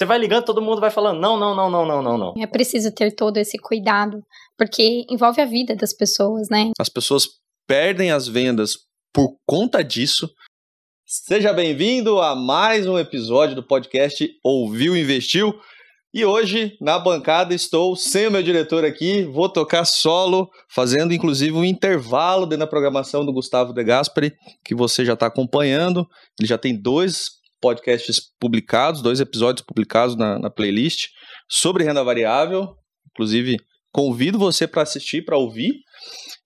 Você vai ligando, todo mundo vai falando: não, não, não, não, não, não, não. É preciso ter todo esse cuidado, porque envolve a vida das pessoas, né? As pessoas perdem as vendas por conta disso. Seja bem-vindo a mais um episódio do podcast Ouviu Investiu. E hoje, na bancada, estou sem o meu diretor aqui, vou tocar solo, fazendo inclusive um intervalo dentro da programação do Gustavo De Gasperi, que você já está acompanhando. Ele já tem dois podcasts publicados, dois episódios publicados na, na playlist sobre renda variável. Inclusive, convido você para assistir, para ouvir.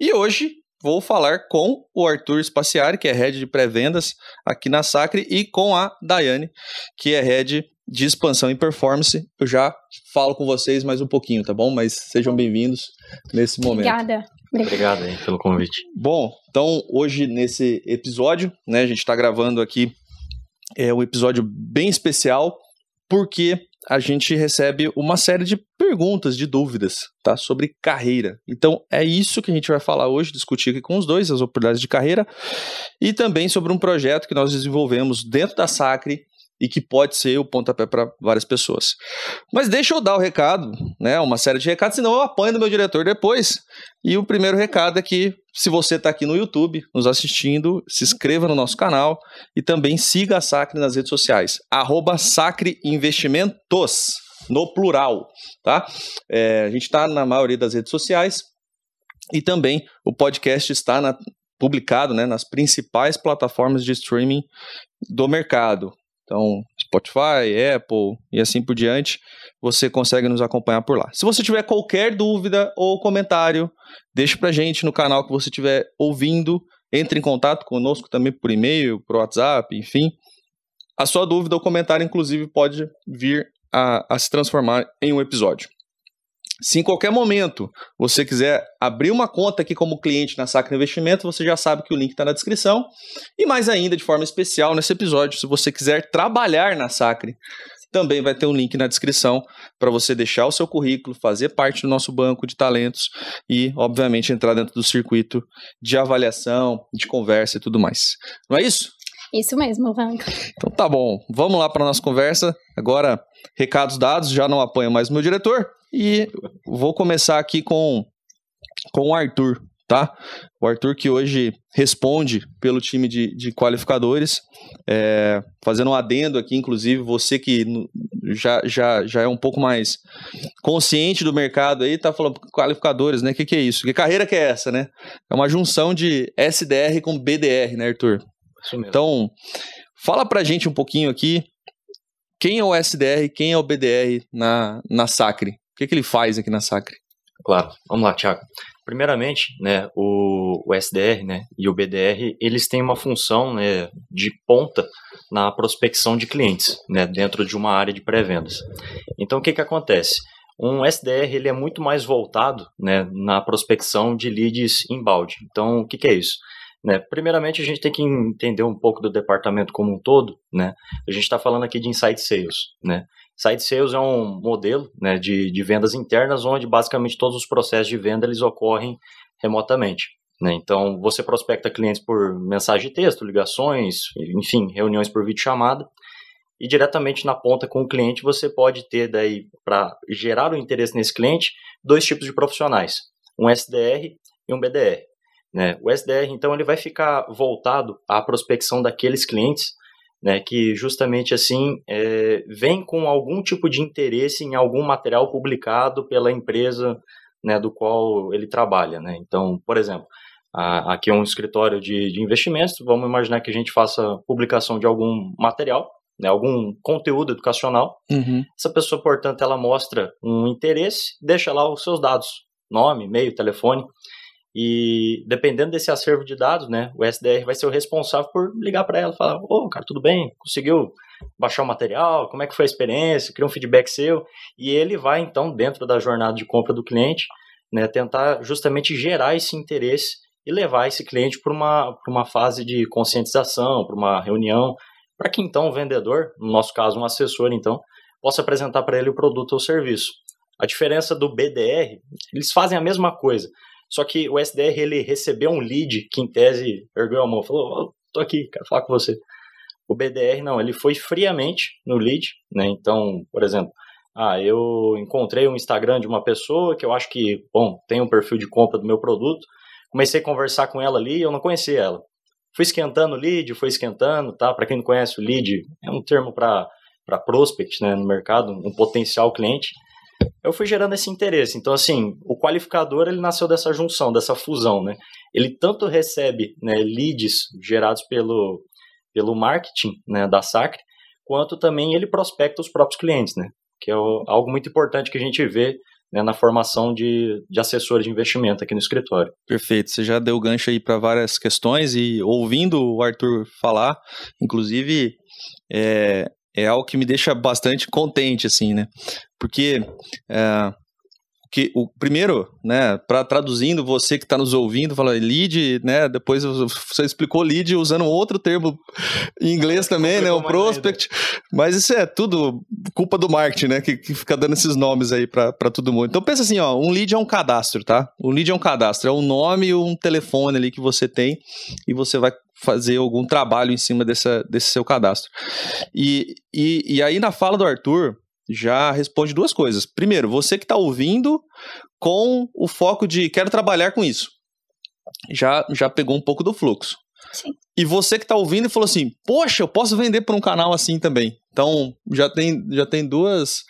E hoje vou falar com o Arthur Spaciari, que é head de pré-vendas aqui na Sacre, e com a Daiane, que é head de expansão e performance. Eu já falo com vocês mais um pouquinho, tá bom? Mas sejam bem-vindos nesse momento. Obrigada. Obrigado aí pelo convite. Bom, então hoje nesse episódio, né, a gente está gravando aqui é um episódio bem especial porque a gente recebe uma série de perguntas, de dúvidas, tá? Sobre carreira. Então, é isso que a gente vai falar hoje, discutir aqui com os dois, as oportunidades de carreira, e também sobre um projeto que nós desenvolvemos dentro da Sacre, e que pode ser o pontapé para várias pessoas. Mas deixa eu dar o recado, né? Uma série de recados, senão eu apanho do meu diretor depois. E o primeiro recado é que, se você está aqui no YouTube nos assistindo, se inscreva no nosso canal e também siga a Sacre nas redes sociais. Arroba Sacre Investimentos, no plural, tá? É, a gente está na maioria das redes sociais e também o podcast está na, publicado né, nas principais plataformas de streaming do mercado. Então, Spotify, Apple e assim por diante, você consegue nos acompanhar por lá. Se você tiver qualquer dúvida ou comentário, deixe pra gente no canal que você estiver ouvindo. Entre em contato conosco também por e-mail, por WhatsApp, enfim. A sua dúvida ou comentário, inclusive, pode vir a, a se transformar em um episódio. Se em qualquer momento você quiser abrir uma conta aqui como cliente na Sacra Investimento, você já sabe que o link está na descrição. E mais ainda, de forma especial, nesse episódio, se você quiser trabalhar na Sacre, também vai ter um link na descrição para você deixar o seu currículo, fazer parte do nosso banco de talentos e, obviamente, entrar dentro do circuito de avaliação, de conversa e tudo mais. Não é isso? Isso mesmo, Vanca. Então tá bom, vamos lá para nossa conversa. Agora, recados dados, já não apanho mais meu diretor. E vou começar aqui com, com o Arthur, tá? O Arthur que hoje responde pelo time de, de qualificadores, é, fazendo um adendo aqui, inclusive, você que já, já, já é um pouco mais consciente do mercado aí, tá falando qualificadores, né? O que, que é isso? Que carreira que é essa, né? É uma junção de SDR com BDR, né, Arthur? Então, fala pra gente um pouquinho aqui quem é o SDR, quem é o BDR na, na Sacre. O que, que ele faz aqui na Sacre? Claro, vamos lá, Thiago. Primeiramente, né, o, o, SDR né, e o BDR, eles têm uma função né, de ponta na prospecção de clientes, né, dentro de uma área de pré-vendas. Então, o que, que acontece? Um SDR ele é muito mais voltado né, na prospecção de leads inbound. Então, o que, que é isso? Né, primeiramente, a gente tem que entender um pouco do departamento como um todo. Né? A gente está falando aqui de inside sales. Né? Sales é um modelo né, de, de vendas internas onde basicamente todos os processos de venda eles ocorrem remotamente. Né? Então, você prospecta clientes por mensagem de texto, ligações, enfim, reuniões por videochamada. E diretamente na ponta com o cliente, você pode ter daí, para gerar o interesse nesse cliente, dois tipos de profissionais, um SDR e um BDR. Né? O SDR, então, ele vai ficar voltado à prospecção daqueles clientes né, que justamente assim é, vem com algum tipo de interesse em algum material publicado pela empresa né, do qual ele trabalha. Né? Então, por exemplo, a, aqui é um escritório de, de, investimentos, vamos imaginar que a gente faça publicação de algum material, né, algum conteúdo educacional. Uhum. Essa pessoa, portanto, ela mostra um interesse, deixa lá os seus dados, nome, e-mail, telefone, e dependendo desse acervo de dados, né, o SDR vai ser o responsável por ligar para ela e falar: Ô, oh, cara, tudo bem? Conseguiu baixar o material? Como é que foi a experiência? Criar um feedback seu. E ele vai, então, dentro da jornada de compra do cliente, né, tentar justamente gerar esse interesse e levar esse cliente para uma, uma fase de conscientização, para uma reunião, para que então o vendedor, no nosso caso um assessor, então, possa apresentar para ele o produto ou serviço. A diferença do BDR, eles fazem a mesma coisa, só que o SDR ele recebeu um lead que em tese ergueu a mão, falou: oh, "Tô aqui, quero falar com você". O BDR não, ele foi friamente no lead, né? Então, por exemplo, ah, eu encontrei um Instagram de uma pessoa que eu acho que, bom, tem um perfil de compra do meu produto, comecei a conversar com ela ali, eu não conhecia ela. Fui esquentando o lead, foi esquentando, tá? Para quem não conhece o lead, é um termo para prospect, né, no mercado, um potencial cliente. Eu fui gerando esse interesse. Então, assim, o qualificador ele nasceu dessa junção, dessa fusão, né? Ele tanto recebe né, leads gerados pelo, pelo marketing né, da Sacre, quanto também ele prospecta os próprios clientes, né? Que é o, algo muito importante que a gente vê né, na formação de, de assessores de investimento aqui no escritório. Perfeito, você já deu gancho aí para várias questões e ouvindo o Arthur falar, inclusive é, é algo que me deixa bastante contente, assim, né? Porque é, que o primeiro, né, para traduzindo você que está nos ouvindo, fala lead, né, depois você explicou lead usando outro termo em inglês também, né, o prospect, mas isso é tudo culpa do marketing, né, que, que fica dando esses nomes aí para todo mundo. Então pensa assim, ó, um lead é um cadastro, tá? Um lead é um cadastro, é um nome e um telefone ali que você tem e você vai fazer algum trabalho em cima dessa, desse seu cadastro. E, e, e aí na fala do Arthur, já responde duas coisas. Primeiro, você que está ouvindo com o foco de quero trabalhar com isso. Já, já pegou um pouco do fluxo. Sim. E você que está ouvindo e falou assim: Poxa, eu posso vender para um canal assim também. Então, já tem, já tem duas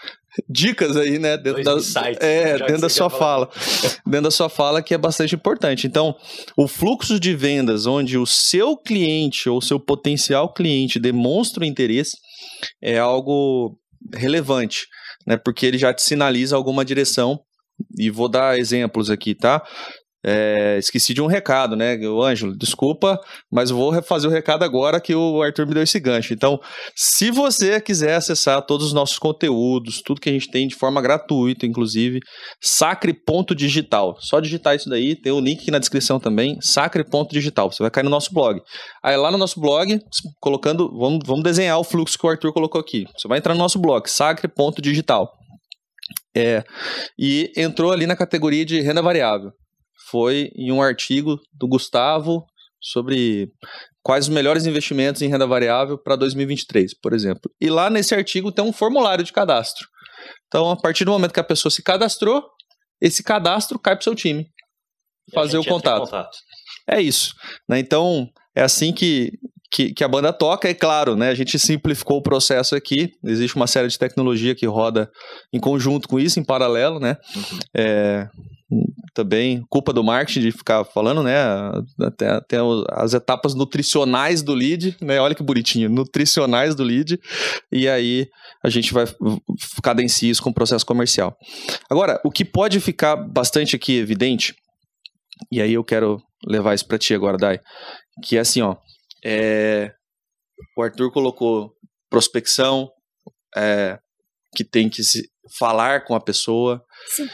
dicas aí, né? Dentro da, insights, é, dentro da sua fala. dentro da sua fala que é bastante importante. Então, o fluxo de vendas onde o seu cliente ou seu potencial cliente demonstra o interesse é algo relevante, né? Porque ele já te sinaliza alguma direção. E vou dar exemplos aqui, tá? É, esqueci de um recado, né? O Ângelo, desculpa, mas vou refazer o recado agora que o Arthur me deu esse gancho. Então, se você quiser acessar todos os nossos conteúdos, tudo que a gente tem de forma gratuita, inclusive, sacre.digital. Só digitar isso daí, tem o link aqui na descrição também, sacre.digital. Você vai cair no nosso blog. Aí lá no nosso blog, colocando, vamos, vamos desenhar o fluxo que o Arthur colocou aqui. Você vai entrar no nosso blog, sacre.digital. É, e entrou ali na categoria de renda variável foi em um artigo do Gustavo sobre quais os melhores investimentos em renda variável para 2023, por exemplo. E lá nesse artigo tem um formulário de cadastro. Então, a partir do momento que a pessoa se cadastrou, esse cadastro cai para o seu time fazer o contato. contato. É isso. Né? Então, é assim que, que, que, a banda toca. É claro, né? a gente simplificou o processo aqui. Existe uma série de tecnologia que roda em conjunto com isso, em paralelo. Né? Uhum. É, também, culpa do marketing de ficar falando, né? Até, até as etapas nutricionais do lead, né? Olha que bonitinho, nutricionais do lead, e aí a gente vai cadenciar isso com o processo comercial. Agora, o que pode ficar bastante aqui evidente, e aí eu quero levar isso para ti agora, Dai, que é assim, ó, é, o Arthur colocou prospecção, é, que tem que se falar com a pessoa. Sim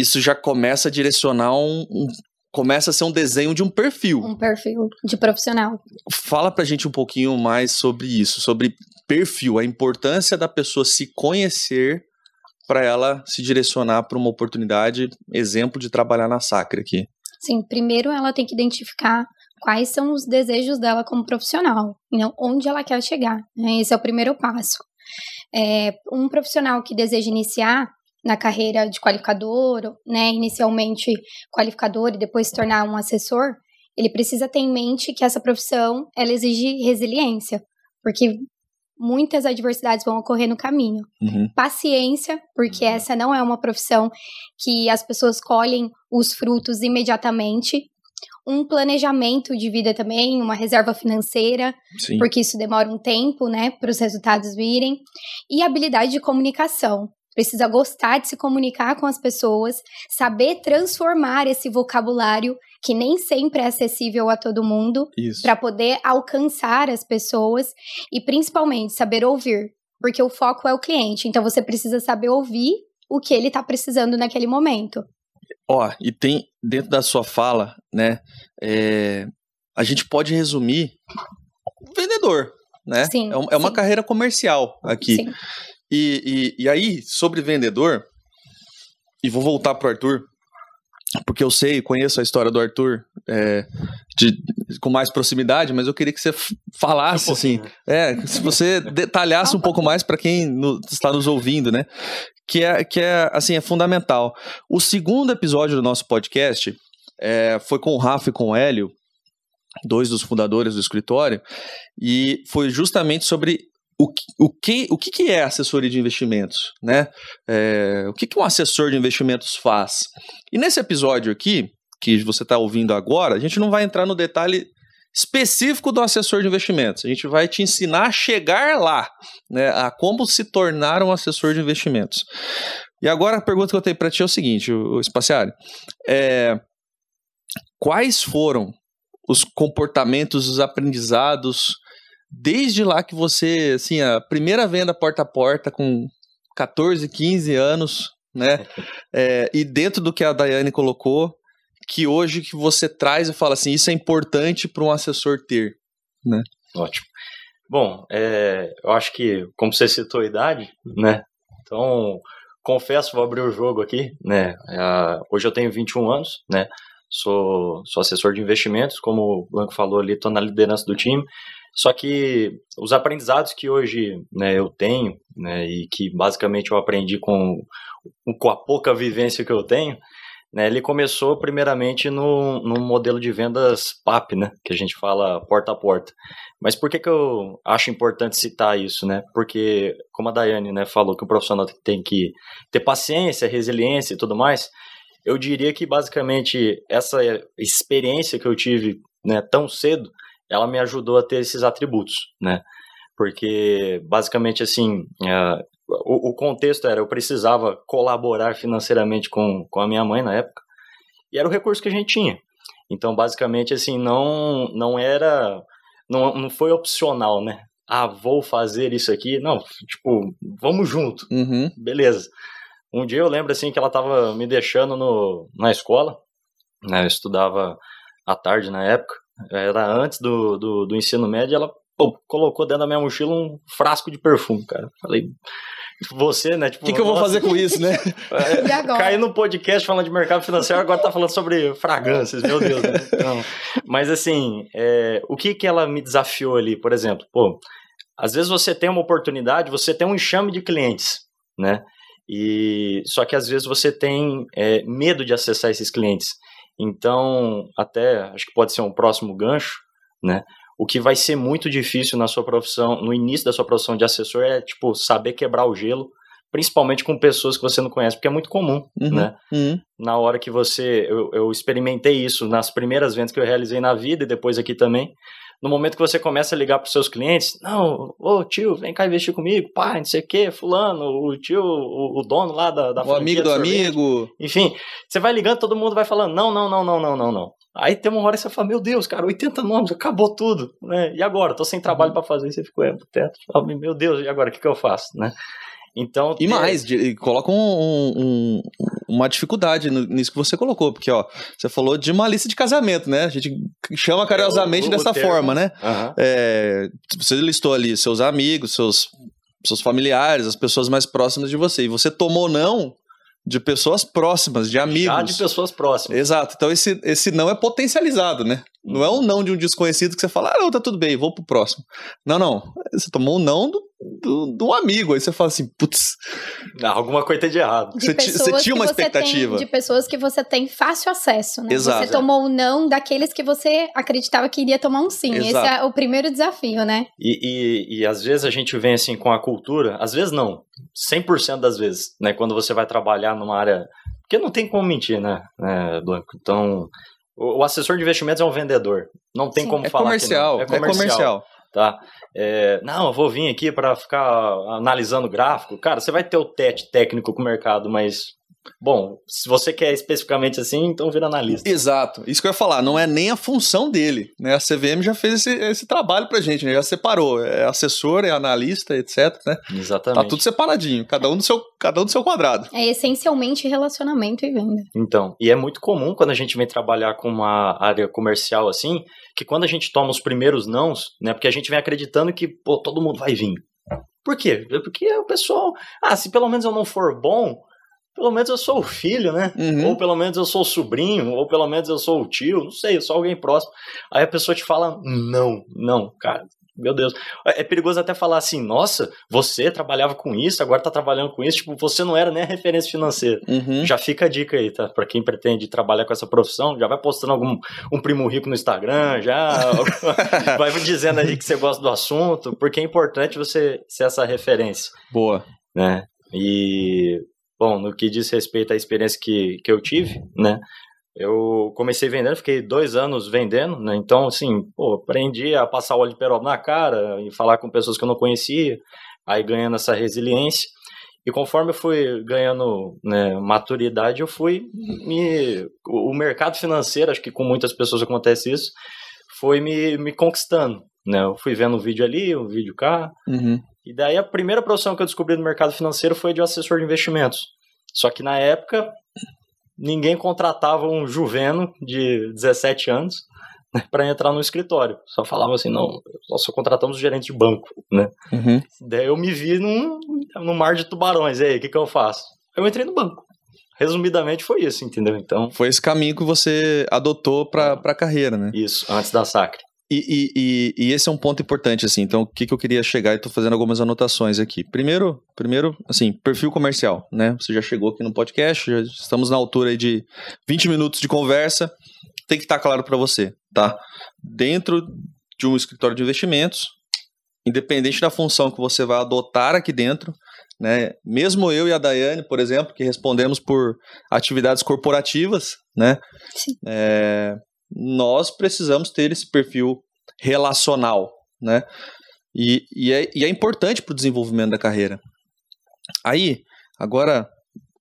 isso já começa a direcionar um, um começa a ser um desenho de um perfil. Um perfil de profissional. Fala pra gente um pouquinho mais sobre isso, sobre perfil, a importância da pessoa se conhecer para ela se direcionar para uma oportunidade, exemplo de trabalhar na Sacra aqui. Sim, primeiro ela tem que identificar quais são os desejos dela como profissional, então, onde ela quer chegar. Né? Esse é o primeiro passo. É, um profissional que deseja iniciar, na carreira de qualificador, né, inicialmente qualificador e depois se tornar um assessor, ele precisa ter em mente que essa profissão ela exige resiliência, porque muitas adversidades vão ocorrer no caminho. Uhum. Paciência, porque uhum. essa não é uma profissão que as pessoas colhem os frutos imediatamente. Um planejamento de vida também, uma reserva financeira, Sim. porque isso demora um tempo, né, para os resultados virem. E habilidade de comunicação, precisa gostar de se comunicar com as pessoas, saber transformar esse vocabulário que nem sempre é acessível a todo mundo, para poder alcançar as pessoas e principalmente saber ouvir, porque o foco é o cliente. Então você precisa saber ouvir o que ele está precisando naquele momento. Ó, e tem dentro da sua fala, né? É, a gente pode resumir vendedor, né? Sim, é, é uma sim. carreira comercial aqui. E, e, e aí, sobre vendedor, e vou voltar para o Arthur, porque eu sei, conheço a história do Arthur, é, de, com mais proximidade, mas eu queria que você falasse, um assim, é, se você detalhasse um pouco mais para quem no, está nos ouvindo, né? Que é, que é, assim, é fundamental. O segundo episódio do nosso podcast é, foi com o Rafa e com o Hélio, dois dos fundadores do escritório, e foi justamente sobre o, o, que, o que, que é assessoria de investimentos, né? É, o que, que um assessor de investimentos faz? E nesse episódio aqui, que você está ouvindo agora, a gente não vai entrar no detalhe específico do assessor de investimentos. A gente vai te ensinar a chegar lá, né, a como se tornar um assessor de investimentos. E agora a pergunta que eu tenho para ti é o seguinte, o, Espaciário, é, quais foram os comportamentos, os aprendizados, desde lá que você, assim, a primeira venda porta a porta com 14, 15 anos, né? É, e dentro do que a Daiane colocou, que hoje que você traz e fala assim, isso é importante para um assessor ter, né? Ótimo. Bom, é, eu acho que, como você citou a idade, né? Então, confesso, vou abrir o jogo aqui, né? É, hoje eu tenho 21 anos, né? Sou, sou assessor de investimentos, como o Blanco falou ali, estou na liderança do time. Só que os aprendizados que hoje né, eu tenho, né, e que basicamente eu aprendi com, com a pouca vivência que eu tenho, né, ele começou primeiramente no, no modelo de vendas PAP, né, que a gente fala porta a porta. Mas por que, que eu acho importante citar isso? Né? Porque, como a Daiane né, falou que o profissional tem que ter paciência, resiliência e tudo mais, eu diria que basicamente essa experiência que eu tive né, tão cedo, ela me ajudou a ter esses atributos, né? Porque basicamente assim, uh, o, o, contexto era eu precisava colaborar financeiramente com, com a minha mãe na época e era o recurso que a gente tinha. Então basicamente assim não não era não, não foi opcional, né? Ah, vou fazer isso aqui. Não, tipo, vamos junto. Uhum. Beleza. Um dia eu lembro assim que ela estava me deixando no, na escola, né? Eu estudava à tarde na época, era antes do, do, do ensino médio, ela pô, colocou dentro da minha mochila um frasco de perfume, cara. Falei, você, né? Tipo, o que, que, eu vou fazer com isso, né? e agora? Cair no podcast falando de mercado financeiro, agora tá falando sobre fragrâncias, meu Deus. Né? Então, mas assim, é, o que que ela me desafiou ali, por exemplo? Pô, às vezes você tem uma oportunidade, você tem um enxame de clientes, né? E só que às vezes você tem é, medo de acessar esses clientes. Então, até acho que pode ser um próximo gancho, né? O que vai ser muito difícil na sua profissão, no início da sua profissão de assessor, é tipo saber quebrar o gelo, principalmente com pessoas que você não conhece, porque é muito comum, uhum, né? Uhum. Na hora que você, eu, eu experimentei isso nas primeiras vendas que eu realizei na vida e depois aqui também no momento que você começa a ligar para os seus clientes, não, ô tio, vem cá investir comigo, pai, não sei o que, fulano, o tio, o, o, dono lá da, da O amigo do amigo. Enfim, você vai ligando, todo mundo vai falando, não, não, não, não, não, não, não. Aí tem uma hora que você fala, meu Deus, cara, 80 nomes, acabou tudo, né? E agora? Tô sem trabalho uhum. para fazer, você ficou, é, teto, meu Deus, e agora, o que, que eu faço, né? Então, e mais, de, coloca um, um, uma dificuldade nisso que você colocou, porque ó, você falou de uma lista de casamento, né? A gente chama carinhosamente dessa forma, né? Uhum. É, você listou ali seus amigos, seus, seus familiares, as pessoas mais próximas de você, e você tomou não de pessoas próximas, de amigos. Já de pessoas próximas. Exato. Então esse, esse não é potencializado, né? Não é um não de um desconhecido que você fala, ah, não, tá tudo bem, vou pro próximo. Não, não. Você tomou um não do, do, do amigo. Aí você fala assim, putz. Alguma coisa tem de errado. De você, você tinha uma expectativa. Tem, de pessoas que você tem fácil acesso, né? Exato. Você tomou um não daqueles que você acreditava que iria tomar um sim. Exato. Esse é o primeiro desafio, né? E, e, e às vezes a gente vem assim com a cultura, às vezes não, 100% das vezes, né? Quando você vai trabalhar numa área. Porque não tem como mentir, né, né Blanco? Então, o, assessor de investimentos é um vendedor. Não tem Sim. como é falar comercial, que não. É comercial. É comercial. Tá? É, não, eu vou vir aqui para ficar analisando gráfico. Cara, você vai ter o tete técnico com o mercado, mas Bom, se você quer especificamente assim, então vira analista. Exato. Isso que eu ia falar, não é nem a função dele. Né? A CVM já fez esse, esse trabalho pra gente, né? já separou. É assessor, é analista, etc. Né? Exatamente. Tá tudo separadinho, cada um do seu, cada um do seu quadrado. É essencialmente relacionamento e venda. Então, e é muito comum quando a gente vem trabalhar com uma área comercial assim, que quando a gente toma os primeiros nãos, né? Porque a gente vem acreditando que, pô, todo mundo vai vir. Por quê? Porque o pessoal, ah, se pelo menos eu não for bom, pelo menos eu sou o filho, né? Uhum. Ou pelo menos eu sou o sobrinho, ou pelo menos eu sou o tio, não sei, eu sou alguém próximo. Aí a pessoa te fala, não, não, cara, meu Deus. É perigoso até falar assim, nossa, você trabalhava com isso, agora tá trabalhando com isso, tipo, você não era nem a referência financeira. Uhum. Já fica a dica aí, tá? Pra quem pretende trabalhar com essa profissão, já vai postando algum um primo rico no Instagram, já vai me dizendo aí que você gosta do assunto, porque é importante você ser essa referência. Boa. Né? E Bom, no que diz respeito à experiência que, que eu tive, né? Eu comecei vendendo, fiquei dois anos vendendo, né? Então, assim, pô, aprendi a passar óleo de peroba na cara e falar com pessoas que eu não conhecia, aí ganhando essa resiliência. E conforme eu fui ganhando né, maturidade, eu fui me. O mercado financeiro, acho que com muitas pessoas acontece isso, foi me, me conquistando. Né? Eu fui vendo um vídeo ali, um vídeo cá, Uhum. E daí a primeira profissão que eu descobri no mercado financeiro foi de assessor de investimentos. Só que na época ninguém contratava um juveno de 17 anos né, para entrar no escritório. Só falava assim, não, nós só contratamos gerente de banco, né? Uhum. Daí eu me vi num, num mar de tubarões. E aí, o que, que eu faço? Eu entrei no banco. Resumidamente foi isso, entendeu? Então, Foi esse caminho que você adotou pra, pra carreira, né? isso, antes da sacre. E, e, e, esse é um ponto importante, assim. Então, o que, que eu queria chegar e tô fazendo algumas anotações aqui. Primeiro, primeiro, assim, perfil comercial, né? Você já chegou aqui no podcast, já estamos na altura aí de 20 minutos de conversa. Tem que estar claro para você, tá? Dentro de um escritório de investimentos, independente da função que você vai adotar aqui dentro, né? Mesmo eu e a Daiane, por exemplo, que respondemos por atividades corporativas, né? Sim. É, nós precisamos ter esse perfil relacional, né? E, e, é, e é importante para o desenvolvimento da carreira. Aí, agora,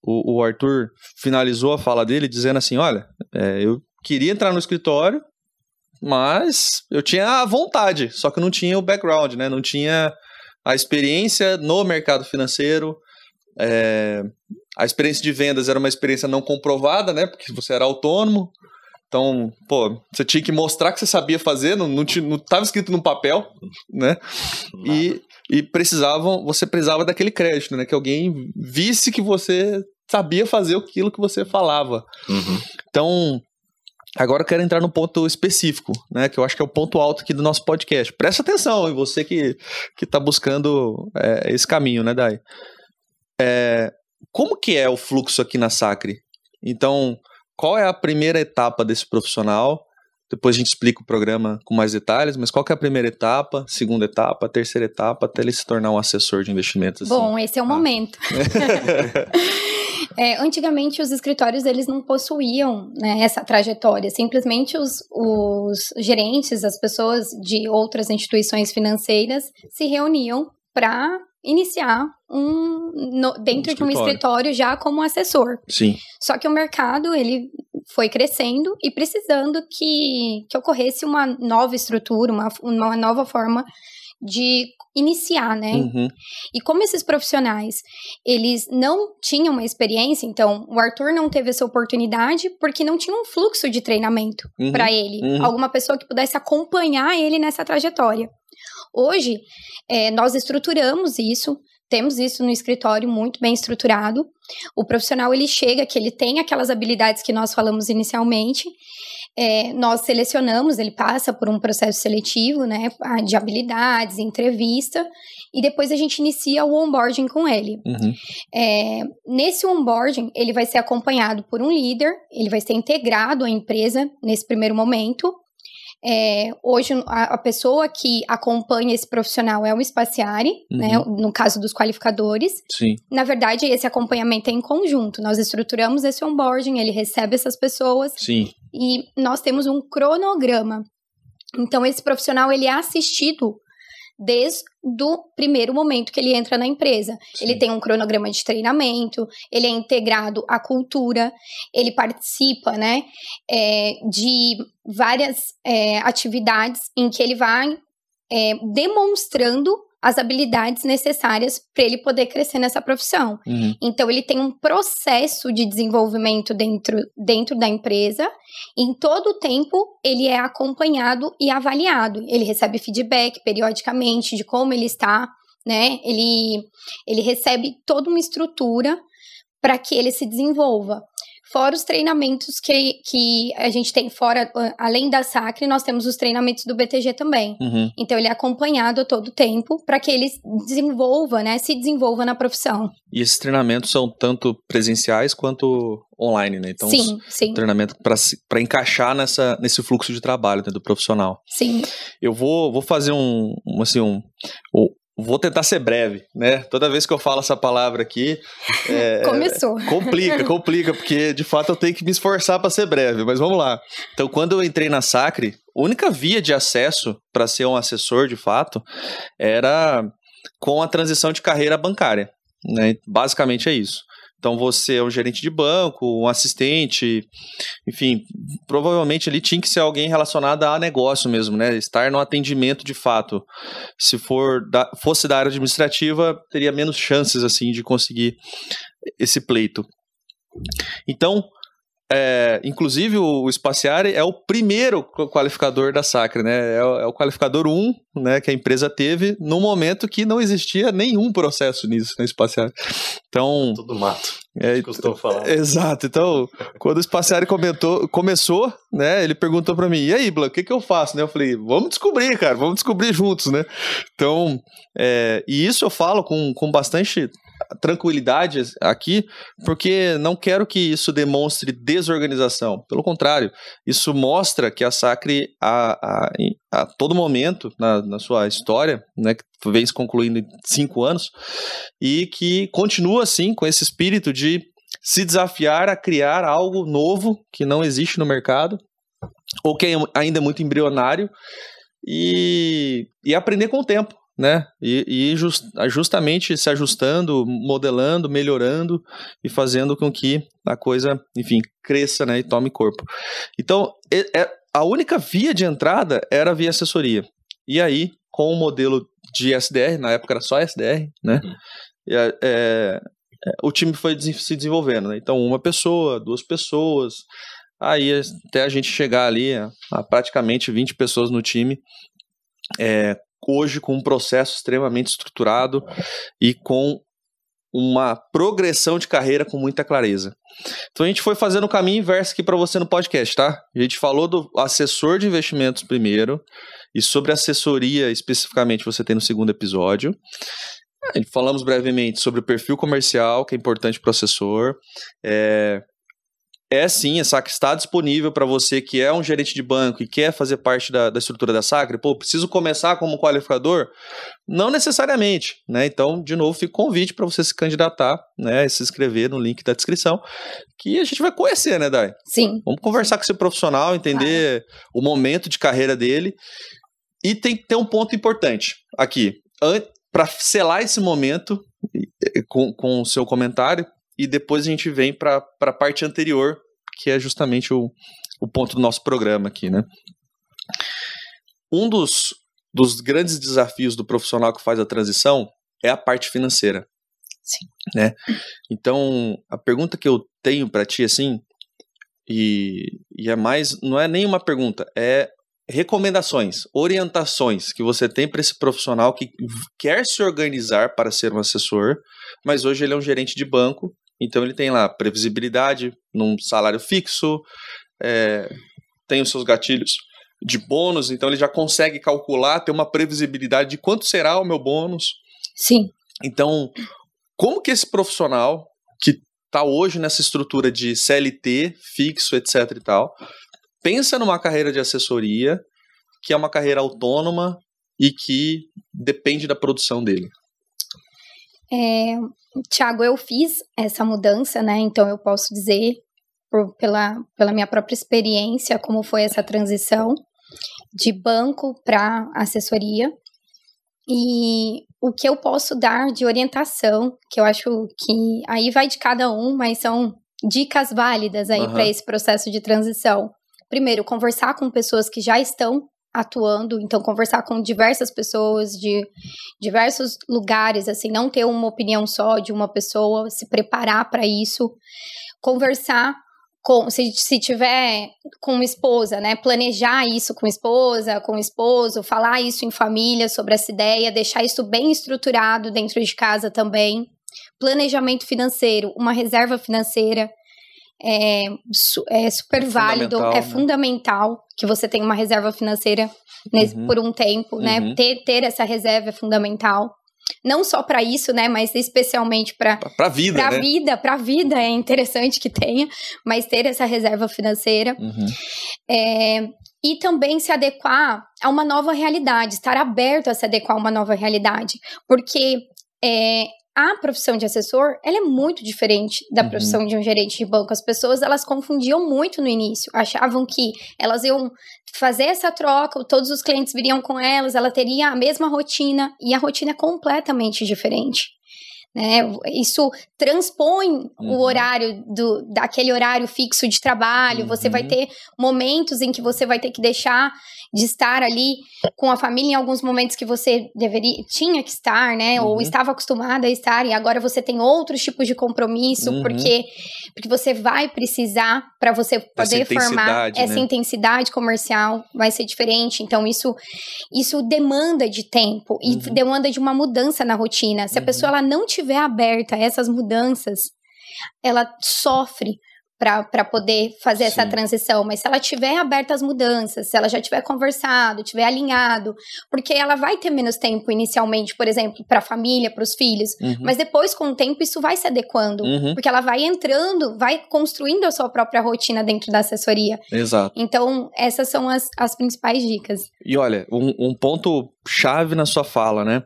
o, o Arthur finalizou a fala dele dizendo assim: olha, é, eu queria entrar no escritório, mas eu tinha a vontade, só que não tinha o background, né? Não tinha a experiência no mercado financeiro. é, a experiência de vendas era uma experiência não comprovada, né? Porque você era autônomo. Então, pô, você tinha que mostrar que você sabia fazer, não, não, tinha- não tava escrito no papel, né? E, e precisavam, você precisava daquele crédito, né? Que alguém visse que você sabia fazer aquilo que você falava. Uhum. Então, agora eu quero entrar no ponto específico, né? Que eu acho que é o ponto alto aqui do nosso podcast. Presta atenção, em você que, que tá buscando é, esse caminho, né, Dai? É, como que é o fluxo aqui na Sacre? Então, qual é a primeira etapa desse profissional? Depois a gente explica o programa com mais detalhes, mas qual é a primeira etapa, segunda etapa, terceira etapa, até ele se tornar um assessor de investimentos? assim? Bom, esse é o Ah. momento. É, antigamente os escritórios eles não possuíam né, essa trajetória. Simplesmente os, os gerentes, as pessoas de outras instituições financeiras se reuniam para iniciar um no- dentro de um escritório. escritório já como assessor. Sim. Só que o mercado ele foi crescendo e precisando que, que ocorresse uma nova estrutura, uma, uma nova forma de iniciar, né? Uhum. E como esses profissionais, eles não tinham uma experiência, então o Arthur não teve essa oportunidade porque não tinha um fluxo de treinamento Uhum. para ele, uhum. alguma pessoa que pudesse acompanhar ele nessa trajetória. Hoje, eh, nós estruturamos isso, temos isso no escritório muito bem estruturado. O profissional ele chega que ele tem aquelas habilidades que nós falamos inicialmente. eh, nós selecionamos, ele passa por um processo seletivo, né, de habilidades, entrevista, e depois a gente inicia o onboarding com ele. Uhum. É, nesse onboarding, ele vai ser acompanhado por um líder, ele vai ser integrado à empresa nesse primeiro momento. É, hoje, a, a pessoa que acompanha esse profissional é o Spaciari, Uhum. né, no caso dos qualificadores. Sim. Na verdade, esse acompanhamento é em conjunto. Nós estruturamos esse onboarding, ele recebe essas pessoas Sim. e nós temos um cronograma. Então, esse profissional ele é assistido desde o primeiro momento que ele entra na empresa. Sim. Ele tem um cronograma de treinamento, ele é integrado à cultura, ele participa, né, é, de várias é, atividades em que ele vai é, demonstrando as habilidades necessárias para ele poder crescer nessa profissão. Uhum. Então, ele tem um processo de desenvolvimento dentro, dentro da empresa. E em todo o tempo, ele é acompanhado e avaliado. Ele recebe feedback periodicamente de como ele está, né? Ele, ele recebe toda uma estrutura para que ele se desenvolva. Fora os treinamentos que, que a gente tem fora, além da Sacre, nós temos os treinamentos do BTG também. Uhum. Então ele é acompanhado a todo tempo para que ele desenvolva, né, se desenvolva na profissão. E esses treinamentos são tanto presenciais quanto online, né? Então, sim, sim. treinamento para encaixar nessa, nesse fluxo de trabalho né, do profissional. Sim. Eu vou, vou fazer um, um assim, um, Vou tentar ser breve, né? Toda vez que eu falo essa palavra aqui. É, Começou. Complica, complica, porque de fato eu tenho que me esforçar para ser breve, mas vamos lá. Então, quando eu entrei na Sacre, a única via de acesso para ser um assessor de fato era com a transição de carreira bancária. Né? Basicamente é isso. Então você é um gerente de banco, um assistente, enfim, provavelmente ali tinha que ser alguém relacionado a negócio mesmo, né? Estar no atendimento de fato. Se for da, fosse da área administrativa, teria menos chances assim de conseguir esse pleito. Então, é, inclusive, o, o Spaciari é o primeiro qualificador da Sacre, né? É, é, o qualificador 1 né, que a empresa teve no momento que não existia nenhum processo nisso, no né, Spaciari. Então. Tudo mato. É, costumam falar. Exato. Então, quando o Spaciari comentou, começou, né? Ele perguntou para mim: e aí, Blanco, o que, que eu faço? Né? Eu falei: vamos descobrir, cara, vamos descobrir juntos, né? Então, é, e isso eu falo com, com bastante tranquilidade aqui, porque não quero que isso demonstre desorganização. Pelo contrário, isso mostra que a Sacre, a, a, a todo momento na, na sua história, né, que vem se concluindo em cinco anos, e que continua assim, com esse espírito de se desafiar a criar algo novo que não existe no mercado, ou que é ainda é muito embrionário, e, e aprender com o tempo né? E, e just, justamente se ajustando, modelando, melhorando e fazendo com que a coisa, enfim, cresça, né? E tome corpo. Então, é, a única via de entrada era via assessoria. E aí, com o modelo de SDR, na época era só SDR, né? Uhum. É, é, o time foi se desenvolvendo, né? Então, uma pessoa, duas pessoas, aí até a gente chegar ali a, a praticamente 20 pessoas no time, é, hoje com um processo extremamente estruturado e com uma progressão de carreira com muita clareza. Então a gente foi fazendo o caminho inverso aqui para você no podcast, tá? A gente falou do assessor de investimentos primeiro e sobre assessoria especificamente você tem no segundo episódio. Falamos brevemente sobre o perfil comercial, que é importante para o assessor. É, é sim, a SAC está disponível para você que é um gerente de banco e quer fazer parte da, da estrutura da Sacre. Pô, preciso começar como qualificador? Não necessariamente, né? Então, de novo, fica o convite para você se candidatar, né? E se inscrever no link da descrição, que a gente vai conhecer, né, Dai? Sim. Vamos conversar com esse profissional, entender claro. o momento de carreira dele. E tem que ter um ponto importante aqui. Para selar esse momento com o seu comentário, e depois a gente vem para a parte anterior, que é justamente o, o ponto do nosso programa aqui, né? Um dos, dos grandes desafios do profissional que faz a transição é a parte financeira. Sim. Né? Então, a pergunta que eu tenho para ti, assim, e, e é mais, não é nem uma pergunta, é recomendações, orientações que você tem para esse profissional que quer se organizar para ser um assessor, mas hoje ele é um gerente de banco então ele tem lá previsibilidade num salário fixo, é, tem os seus gatilhos de bônus, então ele já consegue calcular, ter uma previsibilidade de quanto será o meu bônus. Sim. Então, como que esse profissional que está hoje nessa estrutura de CLT, fixo, etc e tal, pensa numa carreira de assessoria, que é uma carreira autônoma e que depende da produção dele? É, Tiago, eu fiz essa mudança, né? Então eu posso dizer, por, pela, pela minha própria experiência, como foi essa transição de banco para assessoria. E o que eu posso dar de orientação, que eu acho que aí vai de cada um, mas são dicas válidas aí uhum. para esse processo de transição. Primeiro, conversar com pessoas que já estão atuando, então conversar com diversas pessoas de diversos lugares, assim, não ter uma opinião só de uma pessoa, se preparar para isso, conversar com, se, se tiver com esposa, né, planejar isso com esposa, com esposo, falar isso em família sobre essa ideia, deixar isso bem estruturado dentro de casa também, planejamento financeiro, uma reserva financeira é, é super válido, é né? fundamental que você tenha uma reserva financeira nesse, uhum. por um tempo, né? Uhum. Ter, ter essa reserva é fundamental. Não só para isso, né, mas especialmente para para vida, para né? vida, para vida é interessante que tenha, mas ter essa reserva financeira. Uhum. É, e também se adequar a uma nova realidade, estar aberto a se adequar a uma nova realidade, porque é, a profissão de assessor, ela é muito diferente da uhum. profissão de um gerente de banco. As pessoas, elas confundiam muito no início, achavam que elas iam fazer essa troca, todos os clientes viriam com elas, ela teria a mesma rotina, e a rotina é completamente diferente. Né? Isso transpõe uhum. o horário do, daquele horário fixo de trabalho. Uhum. Você vai uhum. ter momentos em que você vai ter que deixar de estar ali com a família em alguns momentos que você deveria tinha que estar, né? Uhum. Ou estava acostumada a estar e agora você tem outros tipos de compromisso uhum. porque porque você vai precisar para você poder essa formar essa né? intensidade comercial vai ser diferente. Então isso isso demanda de tempo e uhum. demanda de uma mudança na rotina. Se a pessoa ela não tiver aberta a essas mudanças, ela sofre para poder fazer Sim. essa transição, mas se ela tiver aberta às mudanças, se ela já tiver conversado, tiver alinhado, porque ela vai ter menos tempo inicialmente, por exemplo, para a família, para os filhos, uhum. mas depois com o tempo isso vai se adequando, uhum. porque ela vai entrando, vai construindo a sua própria rotina dentro da assessoria. Exato. Então, essas são as, as principais dicas. E olha, um, um ponto chave na sua fala, né?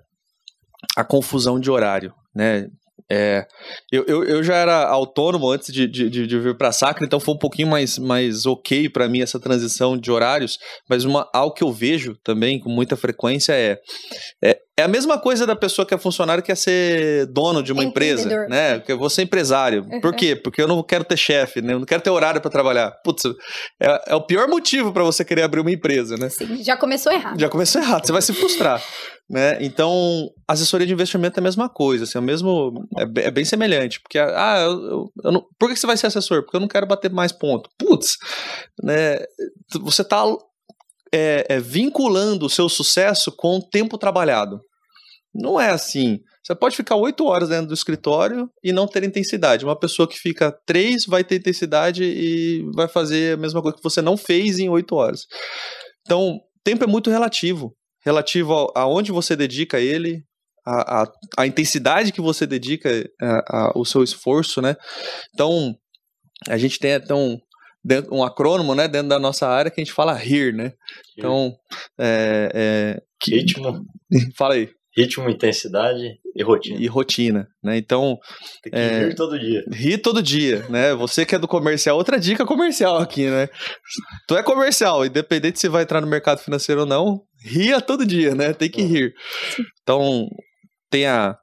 A confusão de horário, né? É, eu, eu, eu, já era autônomo antes de, de, de vir para a Sacra, então foi um pouquinho mais, mais ok para mim essa transição de horários, mas uma, algo que eu vejo também com muita frequência é, é, é a mesma coisa da pessoa que é funcionário que quer ser dono de uma empresa, né? Que eu vou ser empresário. Uhum. Por quê? Porque eu não quero ter chefe, né? Eu não quero ter horário para trabalhar. Putz, é, é, o pior motivo para você querer abrir uma empresa, né? Sim, já começou errado. Já começou errado, você vai se frustrar. Né? Então, assessoria de investimento é a mesma coisa, assim, é, mesmo, é, é bem semelhante, porque, ah, eu, eu, eu não, por que você vai ser assessor? Porque eu não quero bater mais ponto. Putz, né, você está é, é, vinculando o seu sucesso com o tempo trabalhado. Não é assim. Você pode ficar oito horas dentro do escritório e não ter intensidade. Uma pessoa que fica três vai ter intensidade e vai fazer a mesma coisa que você não fez em oito horas. Então, tempo é muito relativo. Relativo aonde você dedica ele, a, a, a, intensidade que você dedica a, a, o seu esforço, né? Então, a gente tem até um, um acrônimo, né, dentro da nossa área que a gente fala HERE, né? Então, é, é, que... Ritmo. Fala aí. Ritmo, intensidade e rotina. E rotina, né? Então. Tem que é, rir todo dia. Rir todo dia, né? Você que é do comercial, outra dica comercial aqui, né? Tu é comercial, independente se vai entrar no mercado financeiro ou não, ria todo dia, né? Tem que rir. Então, tenha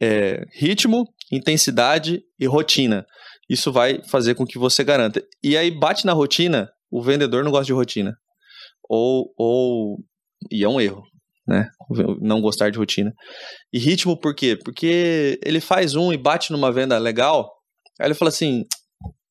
é, ritmo, intensidade e rotina. Isso vai fazer com que você garanta. E aí, bate na rotina, o vendedor não gosta de rotina. Ou, ou e é um erro né? Não gostar de rotina. E ritmo por quê? Porque ele faz um e bate numa venda legal, aí ele fala assim: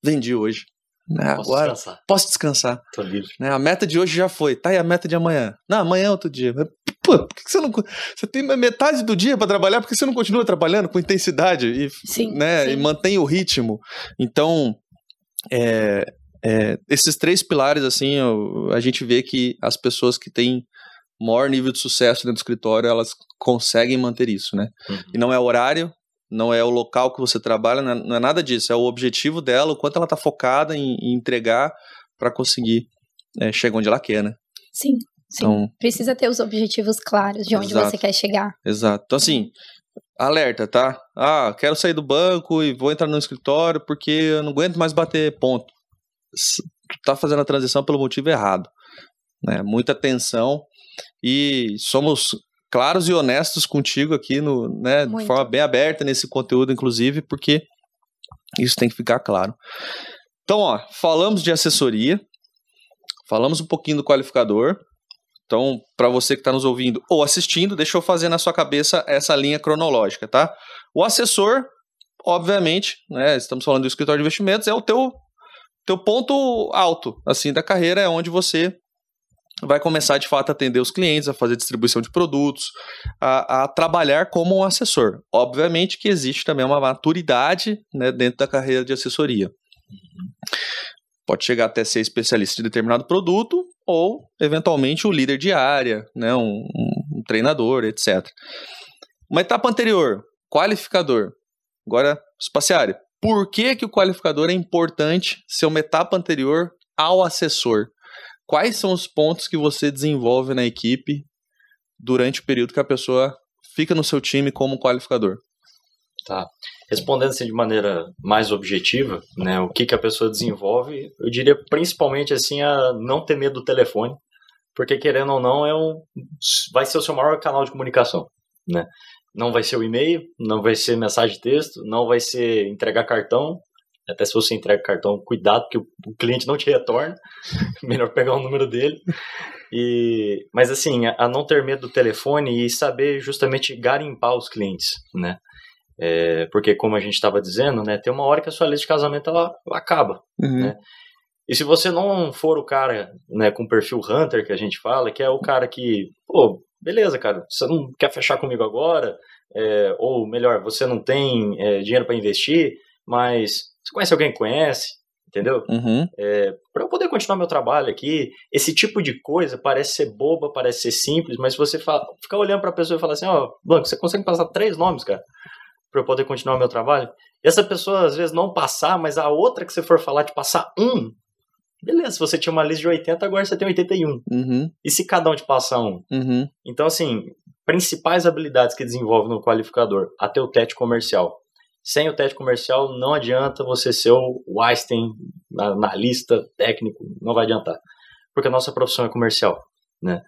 vendi hoje. Né? Posso Agora descansar. posso descansar. Tô livre. Né? A meta de hoje já foi. Tá aí a meta de amanhã. Não, amanhã é outro dia. Pô, por que você não. Você tem metade do dia para trabalhar, por que você não continua trabalhando com intensidade e, sim, né, sim. e mantém o ritmo? Então, é, é, esses três pilares, assim, a gente vê que as pessoas que têm maior nível de sucesso dentro do escritório, elas conseguem manter isso, né? Uhum. E não é horário, não é o local que você trabalha, não é, não é nada disso, é o objetivo dela, o quanto ela está focada em, em entregar para conseguir é, chegar onde ela quer, né? Sim, sim. Então, Precisa ter os objetivos claros de onde exato, você quer chegar. Exato. Então, assim, alerta, tá? Ah, quero sair do banco e vou entrar no escritório porque eu não aguento mais bater ponto. Tu tá fazendo a transição pelo motivo errado. Né? Muita atenção e somos claros e honestos contigo aqui no, né, de forma bem aberta nesse conteúdo, inclusive, porque isso tem que ficar claro. Então, ó, falamos de assessoria, falamos um pouquinho do qualificador. Então, para você que está nos ouvindo ou assistindo, deixa eu fazer na sua cabeça essa linha cronológica, tá? O assessor, obviamente, né, estamos falando do escritório de investimentos, é o teu, teu ponto alto, assim, da carreira, é onde você vai começar de fato a atender os clientes, a fazer distribuição de produtos, a, a trabalhar como um assessor. Obviamente que existe também uma maturidade né, dentro da carreira de assessoria. Pode chegar até ser especialista de determinado produto ou, eventualmente, o líder de área, né, um, um treinador, etc. Uma etapa anterior, qualificador. Agora, espaciário. Por que, que o qualificador é importante ser uma etapa anterior ao assessor? Quais são os pontos que você desenvolve na equipe durante o período que a pessoa fica no seu time como qualificador? Tá. Respondendo assim de maneira mais objetiva, né, o que, que a pessoa desenvolve, eu diria principalmente assim a não ter medo do telefone, porque querendo ou não é um, vai ser o seu maior canal de comunicação, né? Não vai ser o e-mail, não vai ser mensagem de texto, não vai ser entregar cartão, até se você entrega o cartão, cuidado, porque o cliente não te retorna. Melhor pegar o número dele. E, mas assim, a não ter medo do telefone e saber justamente garimpar os clientes, né? É, porque como a gente estava dizendo, né, tem uma hora que a sua lista de casamento ela, ela acaba, uhum. né? E se você não for o cara, né, com perfil hunter que a gente fala, que é o cara que, pô, beleza, cara, você não quer fechar comigo agora, é, ou melhor, você não tem é, dinheiro para investir, mas você conhece alguém que conhece? Entendeu? Uhum. É, para eu poder continuar meu trabalho aqui, esse tipo de coisa parece ser boba, parece ser simples, mas se você fala, ficar olhando para a pessoa e falar assim: Ó, oh, Blanco, você consegue passar três nomes, cara, para eu poder continuar meu trabalho? E essa pessoa às vezes não passar, mas a outra que você for falar de passar um, beleza, se você tinha uma lista de 80, agora você tem 81. Uhum. E se cada um te passar um? Uhum. Então, assim, principais habilidades que desenvolve no qualificador: até o teste comercial. Sem o teste comercial, não adianta você ser o Einstein analista técnico, não vai adiantar. Porque a nossa profissão é comercial, né?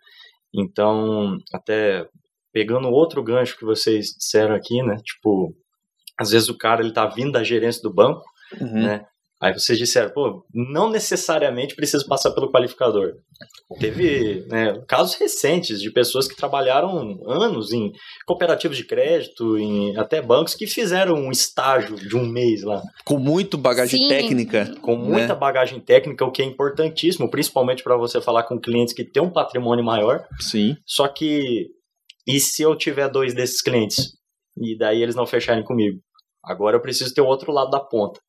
Então, até pegando outro gancho que vocês disseram aqui, né? Tipo, às vezes o cara ele tá vindo da gerência do banco, uhum. né? Aí vocês disseram, pô, não necessariamente precisa passar pelo qualificador. Teve né, casos recentes de pessoas que trabalharam anos em cooperativos de crédito, em até bancos, que fizeram um estágio de um mês lá. Com muito bagagem Sim. técnica. Com muita né? bagagem técnica, o que é importantíssimo, principalmente para você falar com clientes que têm um patrimônio maior. Sim. Só que, e se eu tiver dois desses clientes? E daí eles não fecharem comigo? Agora eu preciso ter o outro lado da ponta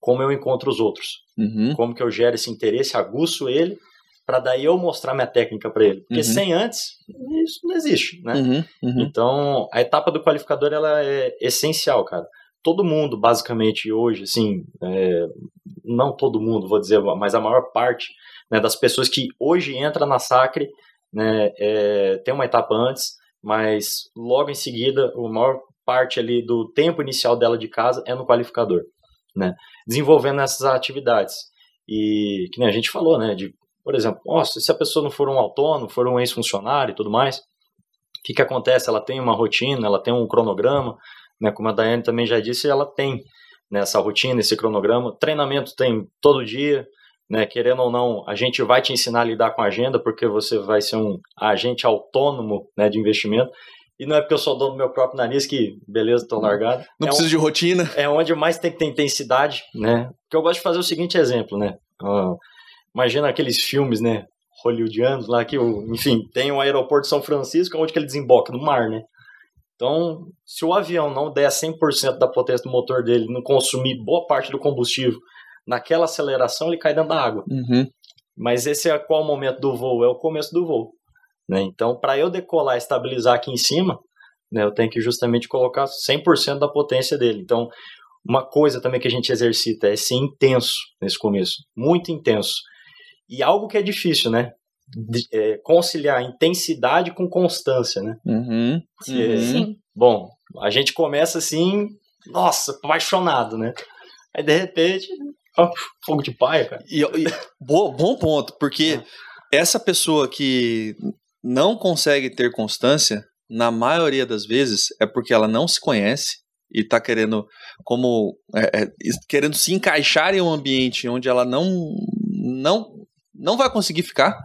como eu encontro os outros. Uhum. Como que eu gero esse interesse, aguço ele, para daí eu mostrar minha técnica para ele. Porque uhum. sem antes, isso não existe, né? Uhum. uhum. Então, a etapa do qualificador, ela é essencial, cara. Todo mundo, basicamente, hoje, assim, é, não todo mundo, vou dizer, mas a maior parte né, das pessoas que hoje entra na Sacre, né, é, tem uma etapa antes, mas logo em seguida, a maior parte ali do tempo inicial dela de casa é no qualificador né? Desenvolvendo essas atividades. E que nem a gente falou, né? De, por exemplo, nossa, se a pessoa não for um autônomo, for um ex-funcionário e tudo mais, o que, que acontece? Ela tem uma rotina, ela tem um cronograma, né? Como a Daiane também já disse, ela tem né, essa rotina, esse cronograma. Treinamento tem todo dia, né? Querendo ou não, a gente vai te ensinar a lidar com a agenda, porque você vai ser um agente autônomo né, de investimento. E não é porque eu sou dono do meu próprio nariz que, beleza, tô largado. Não é precisa um, de rotina. É onde mais tem que ter intensidade, né? Que eu gosto de fazer o seguinte exemplo, né? Uh, imagina aqueles filmes, né? Hollywoodianos lá que, enfim, tem um aeroporto de São Francisco, onde que ele desemboca? No mar, né? Então, se o avião não der 100% da potência do motor dele, não consumir boa parte do combustível, naquela aceleração ele cai dentro da água. Uhum. Mas esse é qual momento do voo? É o começo do voo. Né? Então, para eu decolar e estabilizar aqui em cima, né, eu tenho que justamente colocar 100% da potência dele. Então, uma coisa também que a gente exercita é ser intenso nesse começo, muito intenso. E algo que é difícil, né? De, é, conciliar intensidade com constância, né? Uhum, uhum. Sim. Bom, a gente começa assim, nossa, apaixonado, né? Aí de repente, ó, fogo de paia, cara. E, e bom, bom ponto, porque é. essa pessoa que não consegue ter constância, na maioria das vezes, é porque ela não se conhece e está querendo como é, é, querendo se encaixar em um ambiente onde ela não não não vai conseguir ficar.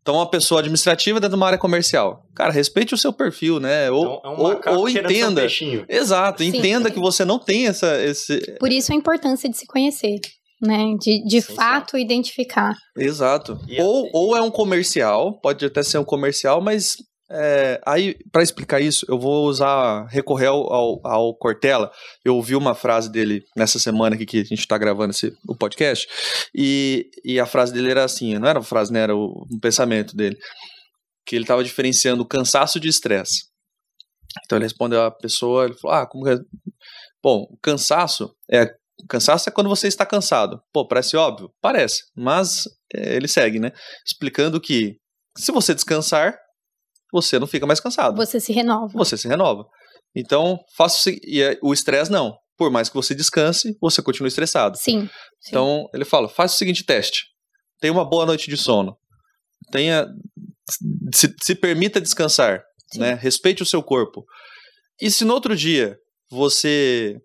Então, uma pessoa administrativa dentro de uma área comercial. Cara, respeite o seu perfil, né? Ou, então, é um ou, ou entenda. Exato, Sim. entenda que você não tem essa. Esse... Por isso a importância de se conhecer. Né? De, de fato identificar. Exato. Ou, ou é um comercial, pode até ser um comercial, mas é, aí, para explicar isso, eu vou usar, recorrer ao, ao, ao, Cortella. Eu ouvi uma frase dele nessa semana aqui que a gente está gravando esse, o podcast, e, e a frase dele era assim: não era uma frase, né? Era o, um pensamento dele. Que ele estava diferenciando cansaço de estresse. Então ele respondeu a pessoa, ele falou: Ah, como que é? Bom, cansaço é. Cansaço é quando você está cansado. Pô, parece óbvio? Parece. Mas é, ele segue, né? Explicando que se você descansar, você não fica mais cansado. Você se renova. Você se renova. Então, faça e é, o estresse não. Por mais que você descanse, você continua estressado. Sim. sim. Então, ele fala: faça o seguinte teste. Tenha uma boa noite de sono. Tenha. Se, se permita descansar. Né? Respeite o seu corpo. E se no outro dia você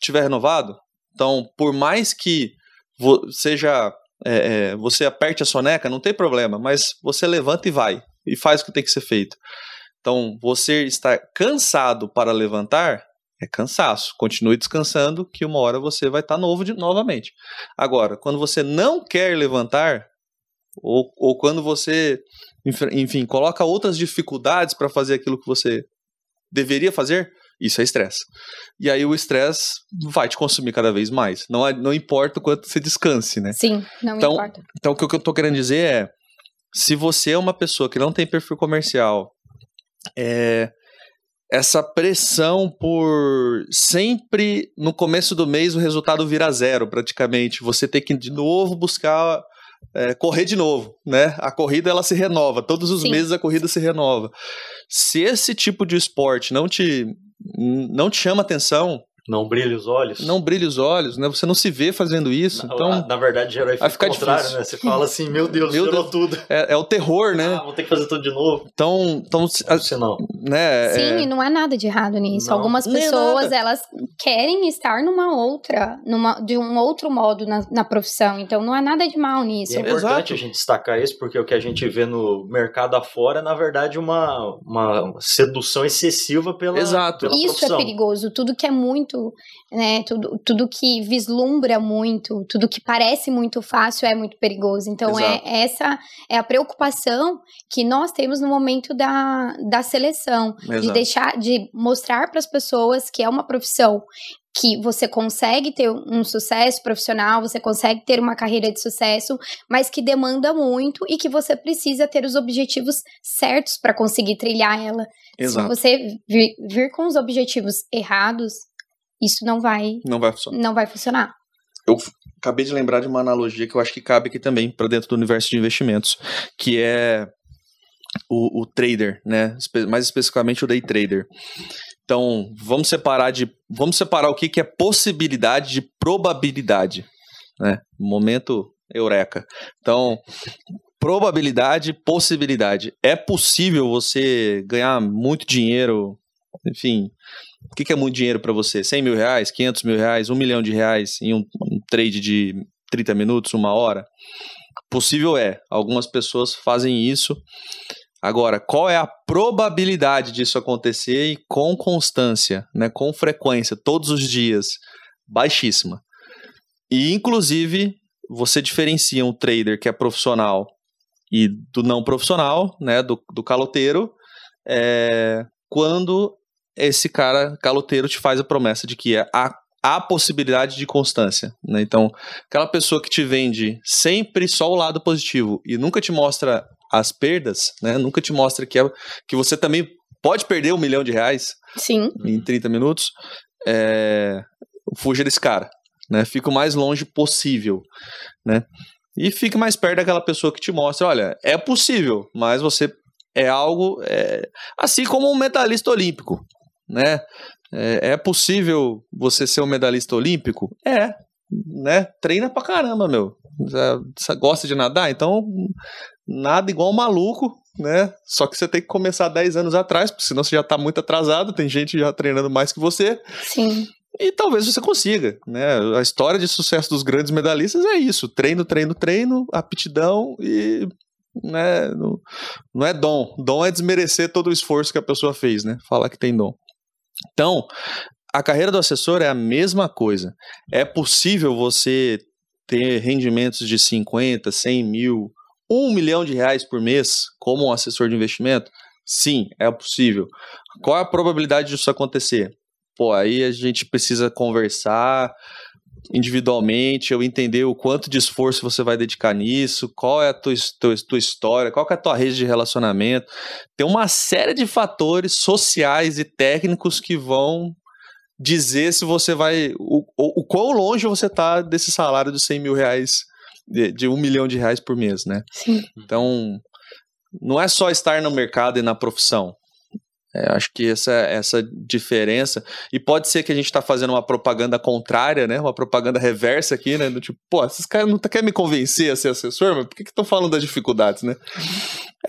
tiver renovado, então, por mais que seja é, é, você aperte a soneca, não tem problema, mas você levanta e vai e faz o que tem que ser feito. Então, você está cansado para levantar é cansaço. Continue descansando, que uma hora você vai estar novo de, novamente. Agora, quando você não quer levantar, ou, ou quando você, enfim, coloca outras dificuldades para fazer aquilo que você deveria fazer, isso é estresse. E aí o estresse vai te consumir cada vez mais. Não, não importa o quanto você descanse, né? Sim, não então, importa. Então, o que eu estou querendo dizer é se você é uma pessoa que não tem perfil comercial, é, essa pressão por sempre no começo do mês o resultado vira zero, praticamente. Você tem que de novo buscar é, correr de novo, né? A corrida ela se renova, todos os Sim. meses a corrida se renova. Se esse tipo de esporte não te não te chama atenção, não brilha os olhos? Não brilha os olhos, né? Você não se vê fazendo isso. Na, então, na verdade, gera o efeito contrário, difícil. né? Você fala assim, meu Deus, meu Deus, tudo. É, é, o terror, né? Ah, vou ter que fazer tudo de novo. Então, então você não. Né, Sim, é... não há nada de errado nisso. Não. Algumas pessoas, elas querem estar numa outra, numa, de um outro modo na, na profissão. Então, não há nada de mal nisso. E é importante Exato. a gente destacar isso, porque o que a gente vê no mercado afora é, na verdade, uma, uma sedução excessiva pela, Exato. Pela isso profissão. é perigoso. Tudo que é muito né? Tudo, tudo que vislumbra muito, tudo que parece muito fácil é muito perigoso. Então, é essa é a preocupação que nós temos no momento da, da seleção. Exato. De deixar, de mostrar para as pessoas que é uma profissão que você consegue ter um sucesso profissional, você consegue ter uma carreira de sucesso, mas que demanda muito e que você precisa ter os objetivos certos para conseguir trilhar ela. Exato. Se você vir, vir com os objetivos errados, isso não vai não vai funcionar. Não vai funcionar. Eu acabei de lembrar de uma analogia que eu acho que cabe aqui também para dentro do universo de investimentos, que é o, o trader, né? Mais especificamente o day trader. Então, vamos separar de vamos separar o que, que é possibilidade de probabilidade, né? Momento eureka. Então, probabilidade, possibilidade. É possível você ganhar muito dinheiro, enfim, o que, que é muito dinheiro para você? 100 mil reais, 500 mil reais, 1 milhão de reais em um, um trade de 30 minutos, uma hora? Possível é. Algumas pessoas fazem isso. Agora, qual é a probabilidade disso acontecer e com constância, né, com frequência, todos os dias? Baixíssima. E, inclusive, você diferencia um trader que é profissional e do não profissional, né, do, do caloteiro, é, quando esse cara caloteiro te faz a promessa de que há, há possibilidade de constância. Né? Então, aquela pessoa que te vende sempre só o lado positivo e nunca te mostra as perdas, né? nunca te mostra que, é, que você também pode perder um milhão de reais Sim. em 30 minutos, é, fuja desse cara. Né? Fica o mais longe possível. Né? E fique mais perto daquela pessoa que te mostra, olha, é possível, mas você é algo é, assim como um medalhista olímpico né? É, é possível você ser um medalhista olímpico? É, né? Treina pra caramba, meu. Você gosta de nadar? Então, nada igual um maluco, né? Só que você tem que começar 10 anos atrás, porque senão você já tá muito atrasado, tem gente já treinando mais que você. Sim. E talvez você consiga, né? A história de sucesso dos grandes medalhistas é isso: treino, treino, treino, aptidão e né, não, não é dom. Dom é desmerecer todo o esforço que a pessoa fez, né? Falar que tem dom. Então, a carreira do assessor é a mesma coisa. É possível você ter rendimentos de 50, 100 mil, 1 milhão de reais por mês como um assessor de investimento? Sim, é possível. Qual é a probabilidade disso acontecer? Pô, aí a gente precisa conversar individualmente, eu entender o quanto de esforço você vai dedicar nisso, qual é a tua, tua, tua história, qual é a tua rede de relacionamento. Tem uma série de fatores sociais e técnicos que vão dizer se você vai. O, o, o quão longe você está desse salário de 100 mil reais, de, de um milhão de reais por mês, né? Sim. Então, não é só estar no mercado e na profissão. É, acho que essa, essa diferença. E pode ser que a gente está fazendo uma propaganda contrária, né? Uma propaganda reversa aqui, né? Do tipo, pô, esses caras não querem me convencer a ser assessor, mas por que estão falando das dificuldades, né?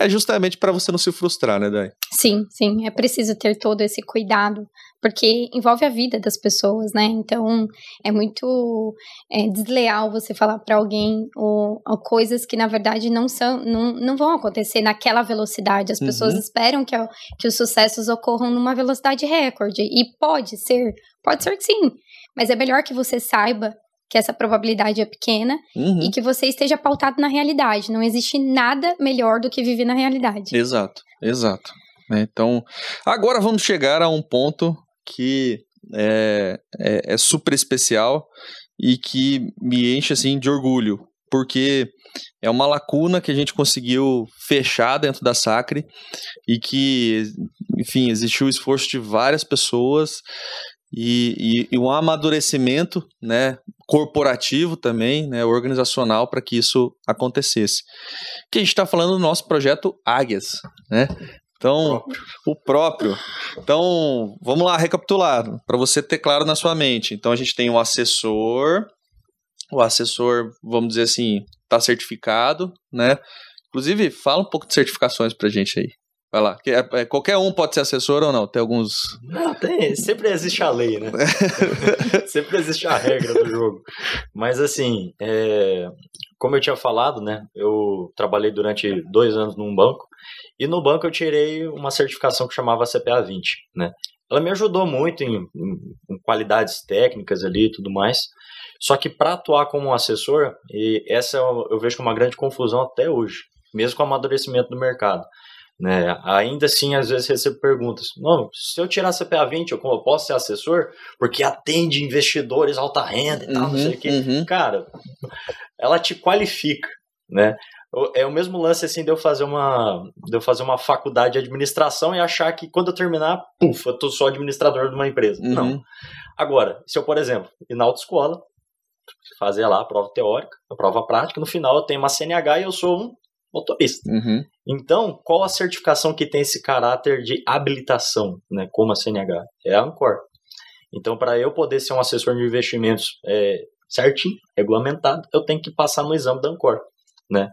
É justamente para você não se frustrar, né, Dai? Sim, sim. É preciso ter todo esse cuidado, porque envolve a vida das pessoas, né? Então, é muito é, desleal você falar para alguém ou, ou, coisas que, na verdade, não são, não, não vão acontecer naquela velocidade. As pessoas uhum. esperam que, que os sucessos ocorram numa velocidade recorde. E pode ser, pode ser que sim. Mas é melhor que você saiba que essa probabilidade é pequena uhum. e que você esteja pautado na realidade. Não existe nada melhor do que viver na realidade. Exato, exato. Então, agora vamos chegar a um ponto que é, é, é super especial e que me enche assim de orgulho, porque é uma lacuna que a gente conseguiu fechar dentro da Sacre e que, enfim, existiu o esforço de várias pessoas e, e, e um amadurecimento né, corporativo também, né, organizacional, para que isso acontecesse. Que a gente está falando do nosso projeto Águias, né? Então, o próprio. Então, vamos lá recapitular, para você ter claro na sua mente. Então, a gente tem o assessor, o assessor, vamos dizer assim, está certificado, né? Inclusive, fala um pouco de certificações para a gente aí. Vai lá. É, é, qualquer um pode ser assessor ou não? Tem alguns. Não, tem. Sempre existe a lei, né? sempre existe a regra do jogo. Mas assim, é, como eu tinha falado, né? Eu trabalhei durante dois anos num banco. E no banco eu tirei uma certificação que chamava CPA 20, né? Ela me ajudou muito em, em, em qualidades técnicas ali e tudo mais. Só que para atuar como assessor, e essa eu, eu vejo como uma grande confusão até hoje, mesmo com o amadurecimento do mercado. Né? Ainda assim, às vezes recebo perguntas: não, se eu tirar CPA 20, eu posso ser assessor? Porque atende investidores alta renda e tal, uhum, não sei o quê. Uhum. Cara, ela te qualifica, né? É o mesmo lance assim de eu fazer uma de eu fazer uma faculdade de administração e achar que quando eu terminar, puf, eu tô só administrador de uma empresa. Uhum. Não. Agora, se eu, por exemplo, ir na autoescola, fazer lá a prova teórica, a prova prática, no final eu tenho uma CNH e eu sou um motorista. Uhum. Então, qual a certificação que tem esse caráter de habilitação, né, como a CNH? É a Ancor. Então, para eu poder ser um assessor de investimentos é, certinho, regulamentado, eu tenho que passar no exame da Ancor, né?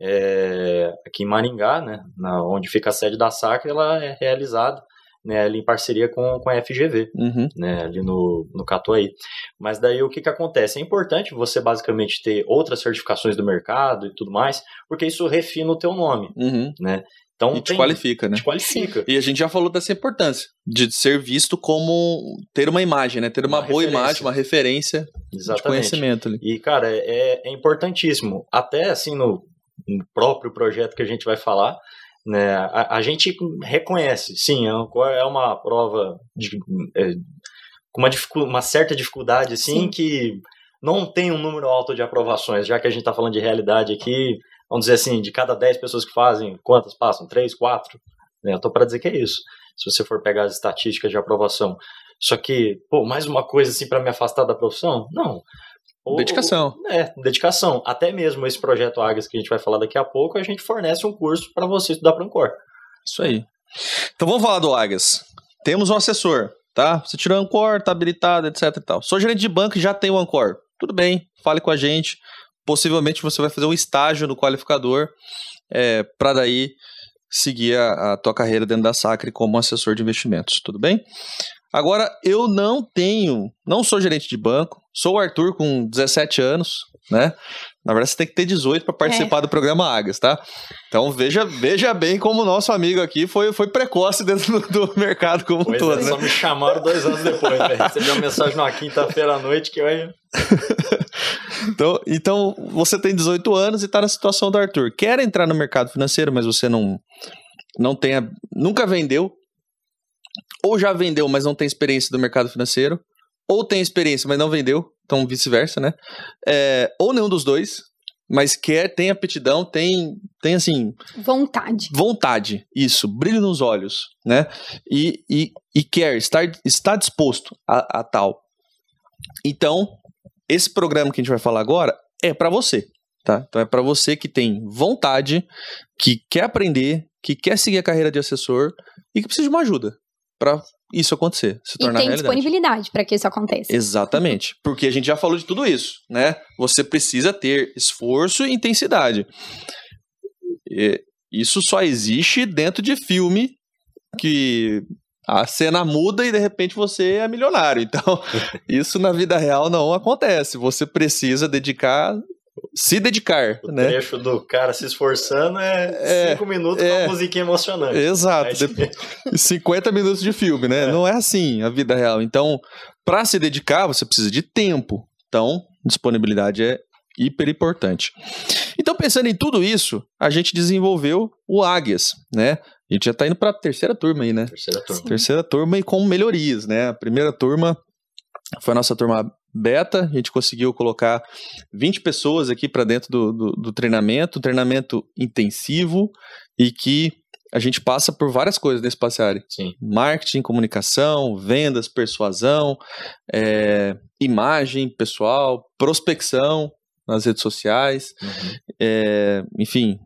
É, aqui em Maringá, né, na, onde fica a sede da Sacra, ela é realizada né, ali em parceria com, com a FGV, uhum. né, ali no, no Catuaí. Mas daí o que, que acontece? É importante você basicamente ter outras certificações do mercado e tudo mais, porque isso refina o teu nome, uhum. né? Então, e te qualifica, né? Te qualifica. E a gente já falou dessa importância de ser visto como ter uma imagem, né? Ter uma, uma boa referência. imagem, uma referência Exatamente. de conhecimento ali. E, cara, é, é importantíssimo. Até assim no, no próprio projeto que a gente vai falar, né? A, a gente reconhece, sim, é uma, é uma prova de, é, com uma, uma, certa dificuldade, assim, sim. que não tem um número alto de aprovações, já que a gente está falando de realidade aqui, vamos dizer assim, de cada 10 pessoas que fazem, quantas passam? 3, 4? Né? Eu estou para dizer que é isso, se você for pegar as estatísticas de aprovação. Só que, pô, mais uma coisa assim para me afastar da profissão? Não. Dedicação. é, dedicação. Até mesmo esse projeto Águias que a gente vai falar daqui a pouco, a gente fornece um curso para você estudar para Ancor. Isso aí. Então vamos falar do Águias. Temos um assessor, tá? Você tirou o Ancor, tá habilitado, etc e tal. Sou gerente de banco e já tenho o Ancor. Tudo bem, fale com a gente. Possivelmente você vai fazer um estágio no qualificador é, para daí seguir a, a tua carreira dentro da Sacre como assessor de investimentos. Tudo bem? Agora, eu não tenho, não sou gerente de banco, sou o Arthur com 17 anos, né? Na verdade, você tem que ter 18 para participar é. do programa Águias, tá? Então veja, veja bem como o nosso amigo aqui foi, foi precoce dentro do, do mercado como pois todo. É, né? Só me chamaram dois anos depois, velho. Recebi uma mensagem numa quinta-feira à noite que eu ia. Então, então, você tem 18 anos e está na situação do Arthur. Quer entrar no mercado financeiro, mas você não, não tem, a, nunca vendeu, ou já vendeu, mas não tem experiência do mercado financeiro, ou tem experiência, mas não vendeu, então vice-versa, né? É, ou nenhum dos dois, mas quer, tem aptidão, tem, tem assim. Vontade. Vontade, isso, brilho nos olhos, né? E, e, e quer, está, está disposto a, a tal. Então, esse programa que a gente vai falar agora é para você, tá? Então é para você que tem vontade, que quer aprender, que quer seguir a carreira de assessor e que precisa de uma ajuda para isso acontecer, se tornar e tem disponibilidade para que isso aconteça. Exatamente. Porque a gente já falou de tudo isso, né? Você precisa ter esforço e intensidade. E isso só existe dentro de filme que a cena muda e de repente você é milionário. Então, isso na vida real não acontece. Você precisa dedicar se dedicar, o né? trecho do cara se esforçando é, é cinco minutos é, com uma musiquinha emocionante. Exato. Aí... 50 minutos de filme, né? É. Não é assim a vida real. Então, para se dedicar, você precisa de tempo. Então, disponibilidade é hiper importante. Então, pensando em tudo isso, a gente desenvolveu o Águias, né? A gente já está indo para a terceira turma aí, né? Terceira turma. Sim. Terceira turma e com melhorias, né? A primeira turma foi a nossa turma beta, a gente conseguiu colocar 20 pessoas aqui para dentro do, do, do, treinamento, treinamento intensivo e que a gente passa por várias coisas nesse passeário. Sim. Marketing, comunicação, vendas, persuasão, é, imagem pessoal, prospecção nas redes sociais, uhum. é, enfim,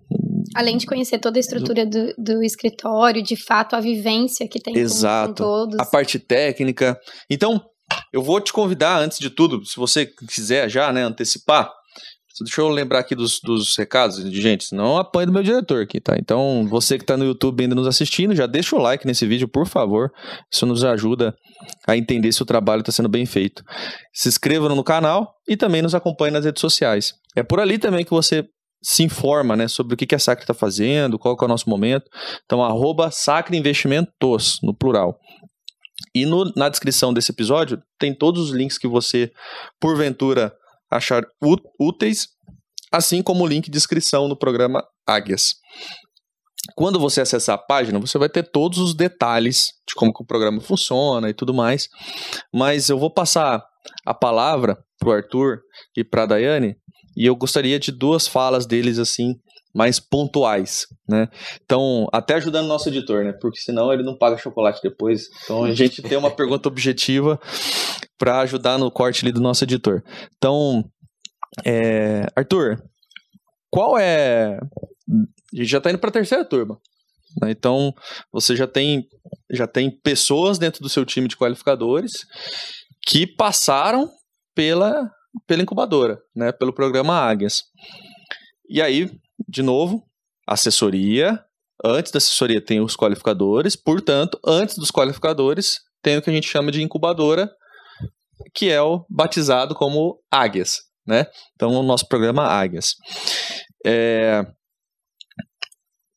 Além de conhecer toda a estrutura do, do escritório, de fato, a vivência que tem Exato. Com, com todos. A parte técnica. Então, eu vou te convidar, antes de tudo, se você quiser já, né, antecipar, Deixa eu lembrar aqui dos, dos recados, gente, senão apanho do meu diretor aqui, tá? Então, você que está no YouTube ainda nos assistindo, já deixa o like nesse vídeo, por favor. Isso nos ajuda a entender se o trabalho está sendo bem feito. Se inscreva no canal e também nos acompanhe nas redes sociais. É por ali também que você se informa né, sobre o que, que a Sacre está fazendo, qual é o nosso momento. Então, arroba Sacre Investimentos, no plural. E no, na descrição desse episódio tem todos os links que você, porventura, achar úteis, assim como o link de inscrição no programa Águias. Quando você acessar a página, você vai ter todos os detalhes de como o programa funciona e tudo mais. Mas eu vou passar a palavra para o Arthur e para a Daiane, e eu gostaria de duas falas deles assim mais pontuais, né? Então, até ajudando o nosso editor, né? Porque senão ele não paga chocolate depois. Então, a gente tem uma pergunta objetiva para ajudar no corte ali do nosso editor. Então, é... Arthur, qual é... A gente já está indo para a terceira turma. Né? Então, você já tem, já tem pessoas dentro do seu time de qualificadores que passaram pela, pela incubadora, né? Pelo programa Águias. E aí, de novo, assessoria. Antes da assessoria tem os qualificadores, portanto, antes dos qualificadores tem o que a gente chama de incubadora, que é o batizado como Águias, né? Então, o nosso programa Águias. É...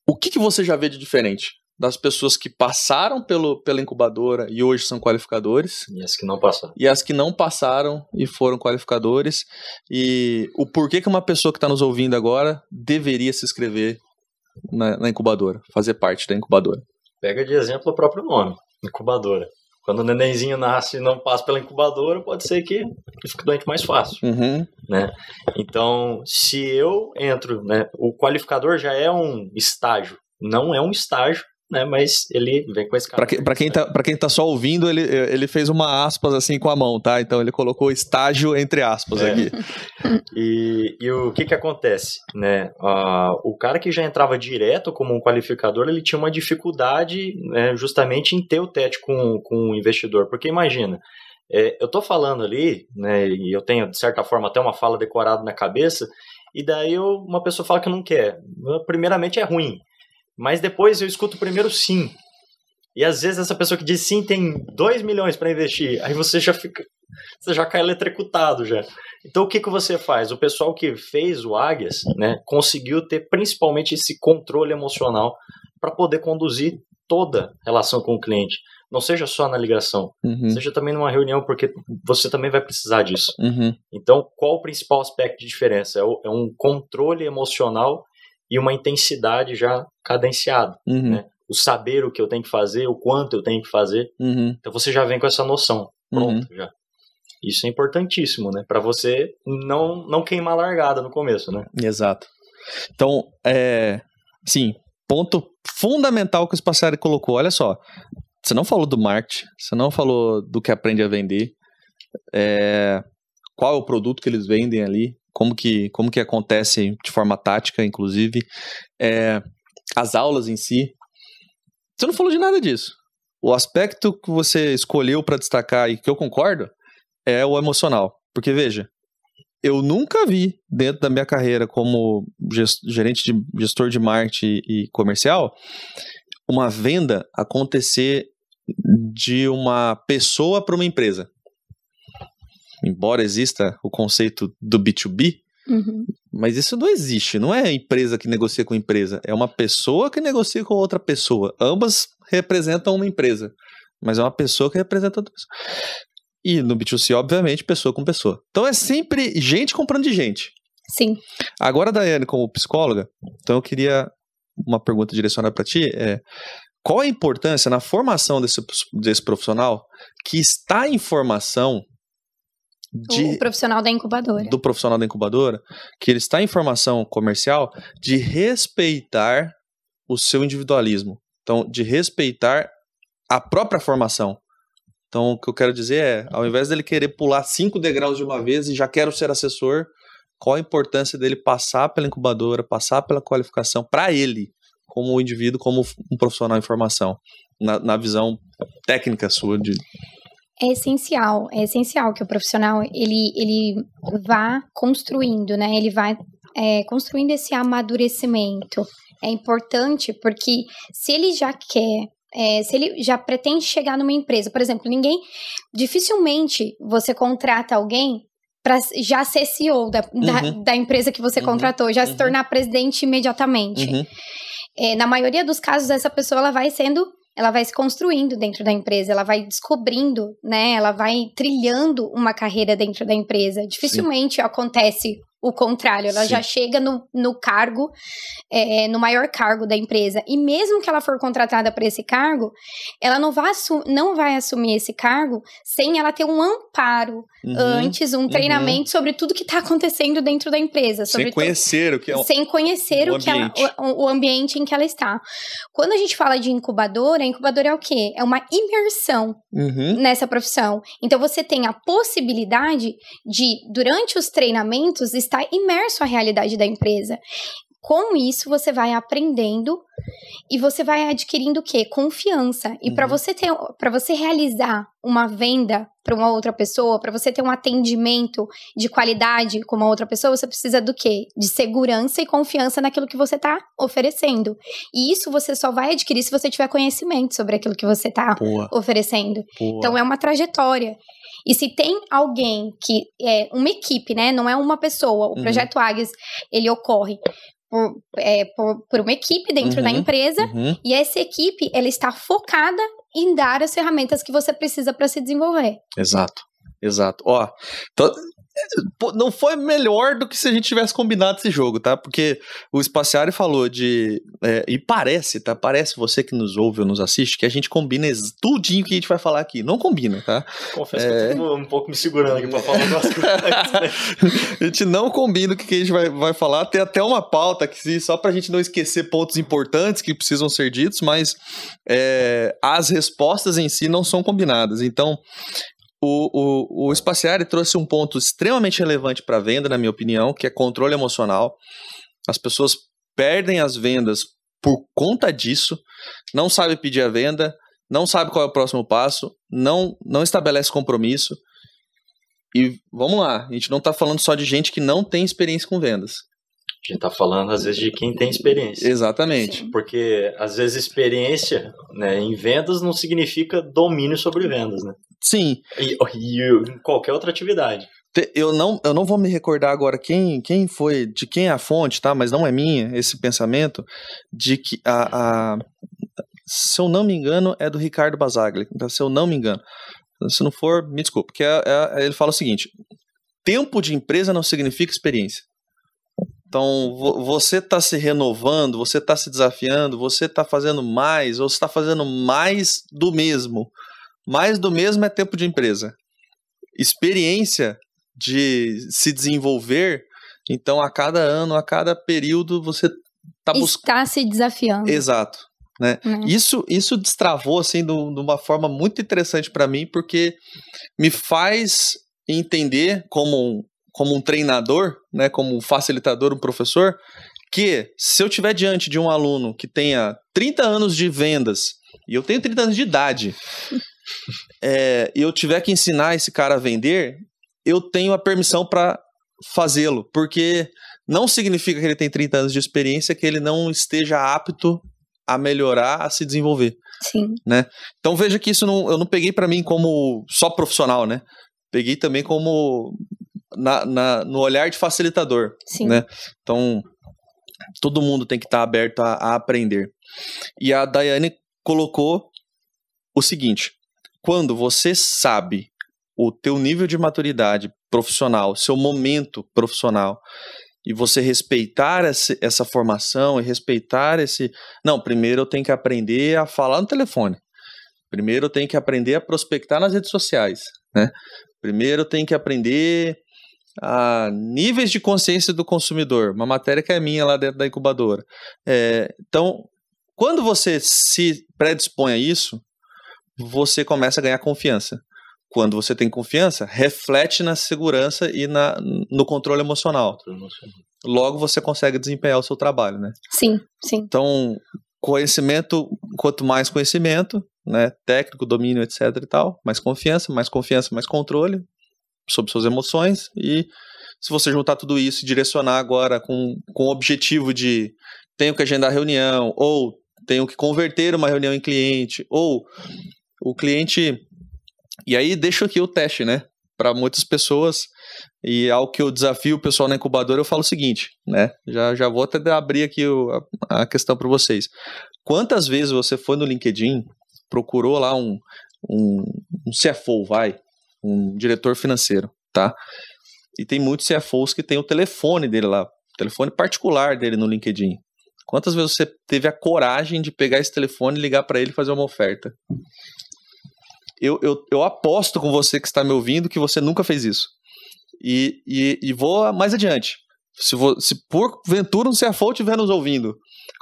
O que, que você já vê de diferente das pessoas que passaram pelo, pela incubadora e hoje são qualificadores. E as que não passaram. E as que não passaram e foram qualificadores. E o porquê que uma pessoa que está nos ouvindo agora deveria se inscrever na, na, incubadora, fazer parte da incubadora. Pega de exemplo o próprio nome, incubadora. Quando o nenenzinho nasce e não passa pela incubadora, pode ser que fique doente mais fácil. Uhum. Né? Então, se eu entro, né, o qualificador já é um estágio, não é um estágio né? Mas ele vem com esse cara. Para quem, tá, quem tá só ouvindo, ele, ele fez uma aspas assim com a mão, tá? Então ele colocou estágio entre aspas é. aqui. E, e o que que acontece, né? Uh, o cara que já entrava direto como um qualificador, ele tinha uma dificuldade né, justamente em ter o TET com, com o investidor. Porque imagina, é, eu tô falando ali, né, e eu tenho, de certa forma, até uma fala decorada na cabeça, e daí eu, uma pessoa fala que não quer. Primeiramente é ruim. Mas depois eu escuto primeiro sim. E às vezes essa pessoa que diz sim tem 2 milhões para investir, aí você já fica. Você já cai eletricutado já. Então o que, que você faz? O pessoal que fez o Águias né, conseguiu ter principalmente esse controle emocional para poder conduzir toda relação com o cliente. não seja só na ligação, Uhum. seja também numa reunião, porque você também vai precisar disso. Uhum. Então, qual o principal aspecto de diferença? É, o- é um controle emocional e uma intensidade já cadenciada. Uhum. Né? O saber o que eu tenho que fazer, o quanto eu tenho que fazer. Uhum. Então, você já vem com essa noção Uhum. pronta já. Isso é importantíssimo, né? Para você não, não queimar a largada no começo, né? Exato. Então, é. Sim, ponto fundamental que o Spaciari colocou. Olha só. Você não falou do marketing, você não falou do que aprende a vender, é, qual é o produto que eles vendem ali, como que, como que acontece de forma tática, inclusive, é, as aulas em si. Você não falou de nada disso. O aspecto que você escolheu para destacar e que eu concordo é o emocional. Porque, veja, eu nunca vi dentro da minha carreira como gerente de gestor de marketing e comercial uma venda acontecer de uma pessoa para uma empresa. Embora exista o conceito do B2B, Uhum. mas isso não existe. Não é empresa que negocia com empresa, é uma pessoa que negocia com outra pessoa. Ambas representam uma empresa, mas é uma pessoa que representa outra pessoa. E no B2C, obviamente, pessoa com pessoa. Então é sempre gente comprando de gente. Sim. Agora, Daiane, como psicóloga, então eu queria uma pergunta direcionada para ti é qual a importância na formação desse, desse profissional que está em formação de, O profissional da incubadora. do profissional da incubadora, que ele está em formação comercial, de respeitar o seu individualismo. Então, de respeitar a própria formação. Então, o que eu quero dizer é, ao invés dele querer pular cinco degraus de uma vez e já quero ser assessor, qual a importância dele passar pela incubadora, passar pela qualificação para ele, como indivíduo, como um profissional em formação, na, na visão técnica sua de, É essencial, é essencial que o profissional ele, ele vá construindo, né? Ele vai é, construindo esse amadurecimento. É importante porque se ele já quer, é, se ele já pretende chegar numa empresa, por exemplo, ninguém, dificilmente você contrata alguém para já ser CEO da, Uhum. da empresa que você Uhum. contratou, já se Uhum. tornar presidente imediatamente. Uhum. É, na maioria dos casos, essa pessoa ela vai sendo, ela vai se construindo dentro da empresa, ela vai descobrindo, né? Ela vai trilhando uma carreira dentro da empresa. Dificilmente acontece o contrário, ela Sim. já chega no, no cargo, é, no maior cargo da empresa. E mesmo que ela for contratada para esse cargo, ela não vai, não vai assumir esse cargo sem ela ter um amparo Uhum. antes, um treinamento sobre tudo que está acontecendo dentro da empresa. Sem conhecer o que é um- sem conhecer o o, que ela- ambiente. o, o ambiente em que ela está. Quando a gente fala de incubadora, a incubadora é o quê? É uma imersão Uhum. nessa profissão. Então você tem a possibilidade de, durante os treinamentos, estar imerso à realidade da empresa. Com isso, você vai aprendendo e você vai adquirindo o quê? Confiança. E para Uhum. você ter, para você realizar uma venda para uma outra pessoa, para você ter um atendimento de qualidade com uma outra pessoa, você precisa do quê? De segurança e confiança naquilo que você está oferecendo. E isso você só vai adquirir se você tiver conhecimento sobre aquilo que você está oferecendo. boa. Então é uma trajetória. E se tem alguém que é uma equipe, né? Não é uma pessoa. O Uhum. projeto Águias ele ocorre por, é, por, por uma equipe dentro da Uhum. empresa. Uhum. E essa equipe ela está focada em dar as ferramentas que você precisa para se desenvolver. Exato, exato. Ó, então, não foi melhor do que se a gente tivesse combinado esse jogo, tá? Porque o Spaciari falou de. é, e parece, tá? Parece você que nos ouve ou nos assiste que a gente combina tudinho que a gente vai falar aqui. Não combina, tá? Confesso É. que eu tô um pouco me segurando aqui pra falar coisas. né? a gente não combina o que que a gente vai, vai falar. Tem até uma pauta aqui, só pra gente não esquecer pontos importantes que precisam ser ditos, mas é, as respostas em si não são combinadas. Então, o, o, o Spaciari trouxe um ponto extremamente relevante para a venda, na minha opinião, que é controle emocional. As pessoas perdem as vendas por conta disso, não sabe pedir a venda, não sabe qual é o próximo passo, não, não estabelece compromisso. E vamos lá, a gente não está falando só de gente que não tem experiência com vendas. A gente tá falando, às vezes, de quem tem experiência. Exatamente. Sim. Porque, às vezes, experiência né, em vendas não significa domínio sobre vendas, né? Sim, E, e em qualquer outra atividade. eu não, eu não vou me recordar agora quem, quem foi, de quem é a fonte, tá? Mas não é minha esse pensamento de que a, a- se eu não me engano, é do Ricardo Basaglia, então, se eu não me engano. Se não for, me desculpe, porque é, é, ele fala o seguinte: tempo de empresa não significa experiência. Então, você está se renovando, você está se desafiando, você está fazendo mais, ou você está fazendo mais do mesmo. Mais do mesmo é tempo de empresa. Experiência de se desenvolver, então a cada ano, a cada período, você está buscando. Está se desafiando. Exato. Né? né? Isso, isso destravou assim de uma forma muito interessante para mim, porque me faz entender como um, como um treinador, né, como um facilitador, um professor, que se eu tiver diante de um aluno que tenha 30 anos de vendas e eu tenho 30 anos de idade, é, e eu tiver que ensinar esse cara a vender, eu tenho a permissão para fazê-lo, porque não significa que ele tem 30 anos de experiência que ele não esteja apto a melhorar, a se desenvolver. Sim. Né? Então veja que isso não, eu não peguei para mim como só profissional, né? Peguei também como na, na, no olhar de facilitador. Sim. Né? Então, todo mundo tem que estar tá aberto a, a aprender. E a Daiane colocou o seguinte: quando você sabe o teu nível de maturidade profissional, seu momento profissional, e você respeitar essa, essa formação e respeitar esse. Não, primeiro eu tenho que aprender a falar no telefone. Primeiro eu tenho que aprender a prospectar nas redes sociais. Né? Primeiro eu tenho que aprender a níveis de consciência do consumidor, uma matéria que é minha lá dentro da incubadora. É, então, quando você se predispõe a isso, você começa a ganhar confiança. Quando você tem confiança, reflete na segurança e na, no controle emocional. Logo você consegue desempenhar o seu trabalho, né? Sim, sim. Então, conhecimento, quanto mais conhecimento, né, técnico, domínio, etc e tal, mais confiança, mais confiança, mais controle, sobre suas emoções e se você juntar tudo isso e direcionar agora com, com o objetivo de tenho que agendar reunião, ou tenho que converter uma reunião em cliente, ou o cliente. E aí deixo aqui o teste, né? Para muitas pessoas, e ao que eu desafio o pessoal na incubadora, eu falo o seguinte, né? Já, já vou até abrir aqui o, a, a questão para vocês. Quantas vezes você foi no LinkedIn, procurou lá um, um, um CFO, vai, um diretor financeiro, tá? E tem muitos CFOs que tem o telefone dele lá, o telefone particular dele no LinkedIn. Quantas vezes você teve a coragem de pegar esse telefone e ligar para ele e fazer uma oferta? Eu, eu, eu aposto com você que está me ouvindo que você nunca fez isso. E, e, e vou mais adiante. Se, vo, se porventura um CFO estiver nos ouvindo,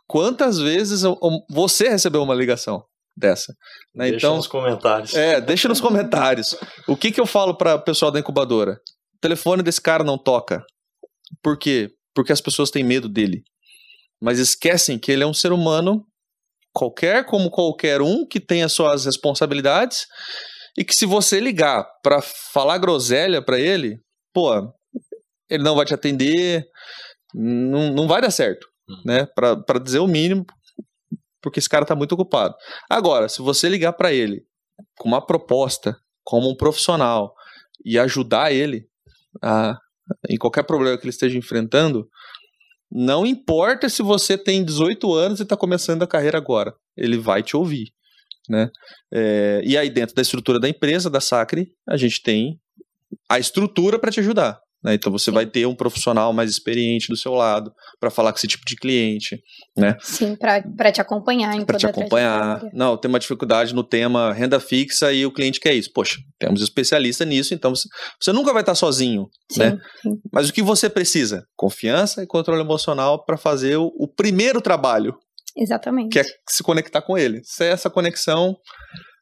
quantas vezes você recebeu uma ligação? dessa. Né? Deixa então, nos comentários. É, deixa nos comentários. O que, que eu falo para o pessoal da incubadora? O telefone desse cara não toca. Por quê? Porque as pessoas têm medo dele. Mas esquecem que ele é um ser humano qualquer como qualquer um que tem as suas responsabilidades e que se você ligar para falar groselha para ele, pô, ele não vai te atender, não, não vai dar certo, hum. né? Para dizer o mínimo, porque esse cara está muito ocupado. Agora, se você ligar para ele com uma proposta, como um profissional, e ajudar ele a, em qualquer problema que ele esteja enfrentando, não importa se você tem 18 anos e está começando a carreira agora, ele vai te ouvir. Né? É, e aí, dentro da estrutura da empresa, da Sacre, a gente tem a estrutura para te ajudar. Né? Então você Sim. vai ter um profissional mais experiente do seu lado para falar com esse tipo de cliente, né? Sim, para te acompanhar. Para te acompanhar. Não, tem uma dificuldade no tema renda fixa e o cliente quer isso. Poxa, temos especialista nisso, então você, você nunca vai estar sozinho, sim, né? Sim. Mas o que você precisa? Confiança e controle emocional para fazer o, o primeiro trabalho. Exatamente. Que é se conectar com ele. Se é essa conexão,